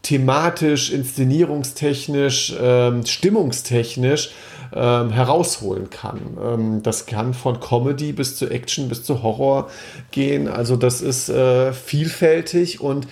thematisch, inszenierungstechnisch, ähm, stimmungstechnisch ähm, herausholen kann. Ähm, das kann von Comedy bis zu Action bis zu Horror gehen. Also das ist äh, vielfältig und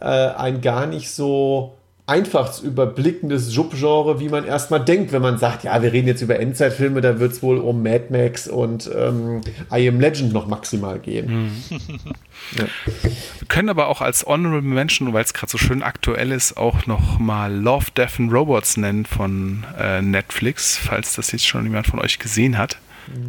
äh, ein gar nicht so einfach zu überblickendes Subgenre, wie man erstmal denkt, wenn man sagt, ja, wir reden jetzt über Endzeitfilme, da wird es wohl um Mad Max und ähm, I Am Legend noch maximal gehen. Mhm. ja. Wir können aber auch als Honorable Mention, weil es gerade so schön aktuell ist, auch noch mal Love, Death and Robots nennen von äh, Netflix, falls das jetzt schon jemand von euch gesehen hat.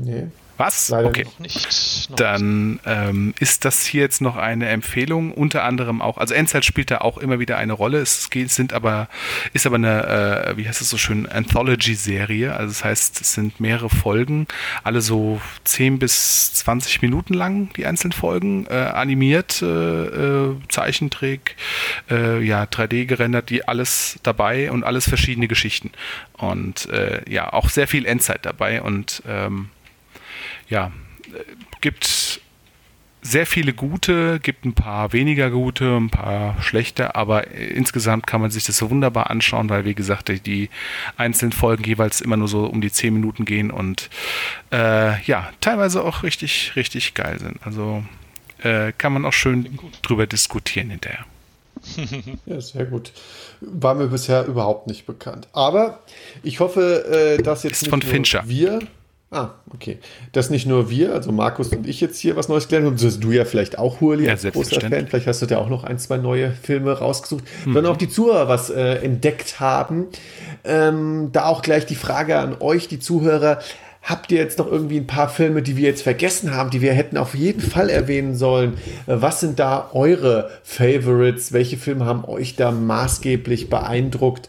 Nee. Was? Leider okay. noch Nicht. Noch Dann ähm, ist das hier jetzt noch eine Empfehlung, unter anderem auch, also Endzeit spielt da auch immer wieder eine Rolle. Es geht, sind aber, ist aber eine, äh, wie heißt es so schön, Anthology-Serie. Also das heißt, es sind mehrere Folgen, alle so 10 bis 20 Minuten lang, die einzelnen Folgen, äh, animiert, äh, äh, Zeichentrick, äh, ja, 3D gerendert, die alles dabei und alles verschiedene Geschichten. Und äh, ja, auch sehr viel Endzeit dabei und ähm, ja, gibt sehr viele gute, gibt ein paar weniger gute, ein paar schlechte, aber insgesamt kann man sich das so wunderbar anschauen, weil wie gesagt, die, die einzelnen Folgen jeweils immer nur so um die 10 Minuten gehen und äh, ja, teilweise auch richtig, richtig geil sind. Also äh, kann man auch schön drüber diskutieren hinterher. Ja, sehr gut. War mir bisher überhaupt nicht bekannt. Aber ich hoffe, äh, dass jetzt Ist nicht von Fincher. wir. Ah, okay. Dass nicht nur wir, also Markus und ich jetzt hier was Neues gelernt haben, sondern du ja vielleicht auch, Hurli, Ja, als großer. Fan. Vielleicht hast du da auch noch ein, zwei neue Filme rausgesucht. Mhm. Sondern auch die Zuhörer was äh, entdeckt haben. Ähm, da auch gleich die Frage an euch, die Zuhörer. Habt ihr jetzt noch irgendwie ein paar Filme, die wir jetzt vergessen haben, die wir hätten auf jeden Fall erwähnen sollen? Äh, Was sind da eure Favorites? Welche Filme haben euch da maßgeblich beeindruckt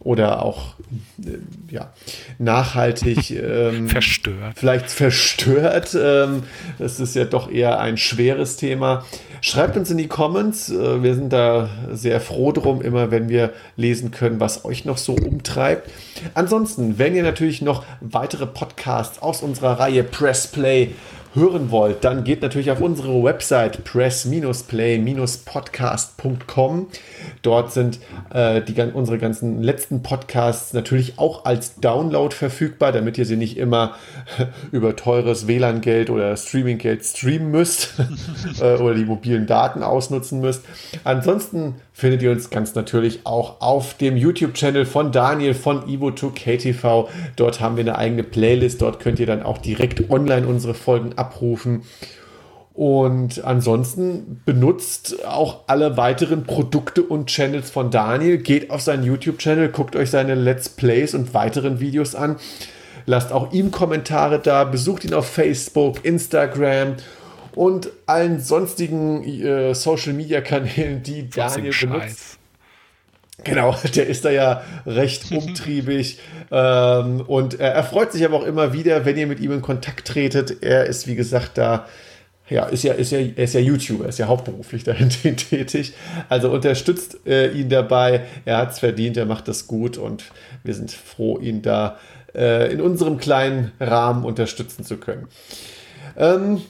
oder auch äh, ja, nachhaltig ähm, Verstört. vielleicht verstört? Ähm, das ist ja doch eher ein schweres Thema. Schreibt uns in die Comments. Äh, Wir sind da sehr froh drum, immer wenn wir lesen können, was euch noch so umtreibt. Ansonsten, wenn ihr natürlich noch weitere Podcasts aus unserer Reihe Press Play hören wollt, dann geht natürlich auf unsere Website press-play-podcast.com. Dort sind äh, die, unsere ganzen letzten Podcasts natürlich auch als Download verfügbar, damit ihr sie nicht immer über teures WLAN-Geld oder Streaming-Geld streamen müsst äh, oder die mobilen Daten ausnutzen müsst. Ansonsten findet ihr uns ganz natürlich auch auf dem YouTube-Channel von Daniel von Evo2KTV. Dort haben wir eine eigene Playlist. Dort könnt ihr dann auch direkt online unsere Folgen abrufen. Und ansonsten benutzt auch alle weiteren Produkte und Channels von Daniel. Geht auf seinen YouTube-Channel, guckt euch seine Let's Plays und weiteren Videos an. Lasst auch ihm Kommentare da. Besucht ihn auf Facebook, Instagram und allen sonstigen äh, Social-Media-Kanälen, die Daniel benutzt. Genau, der ist da ja recht umtriebig ähm, und er, er freut sich aber auch immer wieder, wenn ihr mit ihm in Kontakt tretet. Er ist, wie gesagt, da, ja, ist ja, ist ja, er ist ja YouTuber, ist ja hauptberuflich dahin tätig. Also unterstützt äh, ihn dabei. Er hat es verdient, er macht das gut und wir sind froh, ihn da äh, in unserem kleinen Rahmen unterstützen zu können. Ähm,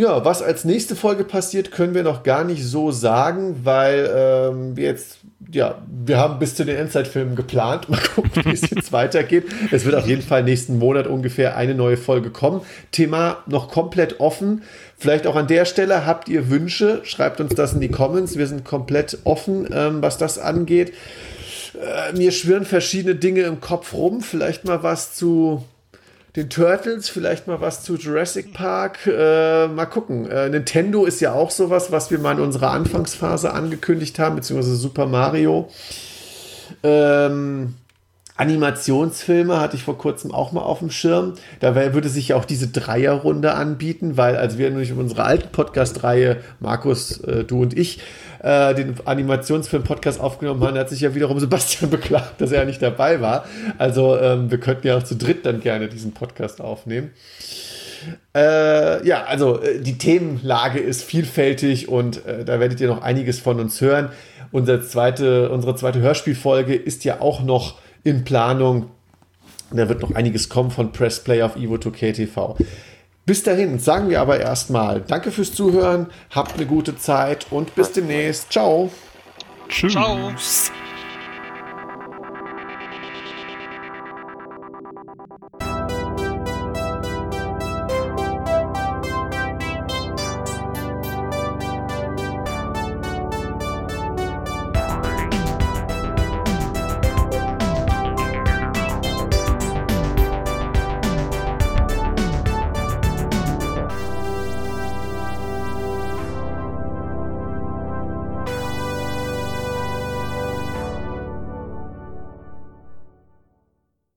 ja, was als nächste Folge passiert, können wir noch gar nicht so sagen, weil ähm, wir jetzt, ja, wir haben bis zu den Endzeitfilmen geplant. Mal gucken, wie es jetzt weitergeht. Es wird auf jeden Fall nächsten Monat ungefähr eine neue Folge kommen. Thema noch komplett offen. Vielleicht auch an der Stelle habt ihr Wünsche, schreibt uns das in die Comments. Wir sind komplett offen, ähm, was das angeht. Äh, mir schwirren verschiedene Dinge im Kopf rum. Vielleicht mal was zu den Turtles, vielleicht mal was zu Jurassic Park. Äh, mal gucken. Äh, Nintendo ist ja auch sowas, was wir mal in unserer Anfangsphase angekündigt haben, beziehungsweise Super Mario. Ähm, Animationsfilme hatte ich vor kurzem auch mal auf dem Schirm. Da würde sich ja auch diese Dreierrunde anbieten, weil als wir nämlich in unserer alten Podcast-Reihe, Markus, äh, du und ich, äh, den Animationsfilm-Podcast aufgenommen haben, hat sich ja wiederum Sebastian beklagt, dass er nicht dabei war. Also ähm, wir könnten ja auch zu dritt dann gerne diesen Podcast aufnehmen. Äh, ja, also äh, die Themenlage ist vielfältig und äh, da werdet ihr noch einiges von uns hören. Unsere zweite, unsere zweite Hörspielfolge ist ja auch noch in Planung. Da wird noch einiges kommen von Pressplay auf Evo2KTV. Bis dahin sagen wir aber erstmal Danke fürs Zuhören, habt eine gute Zeit und bis demnächst. Ciao. Tschüss. Ciao.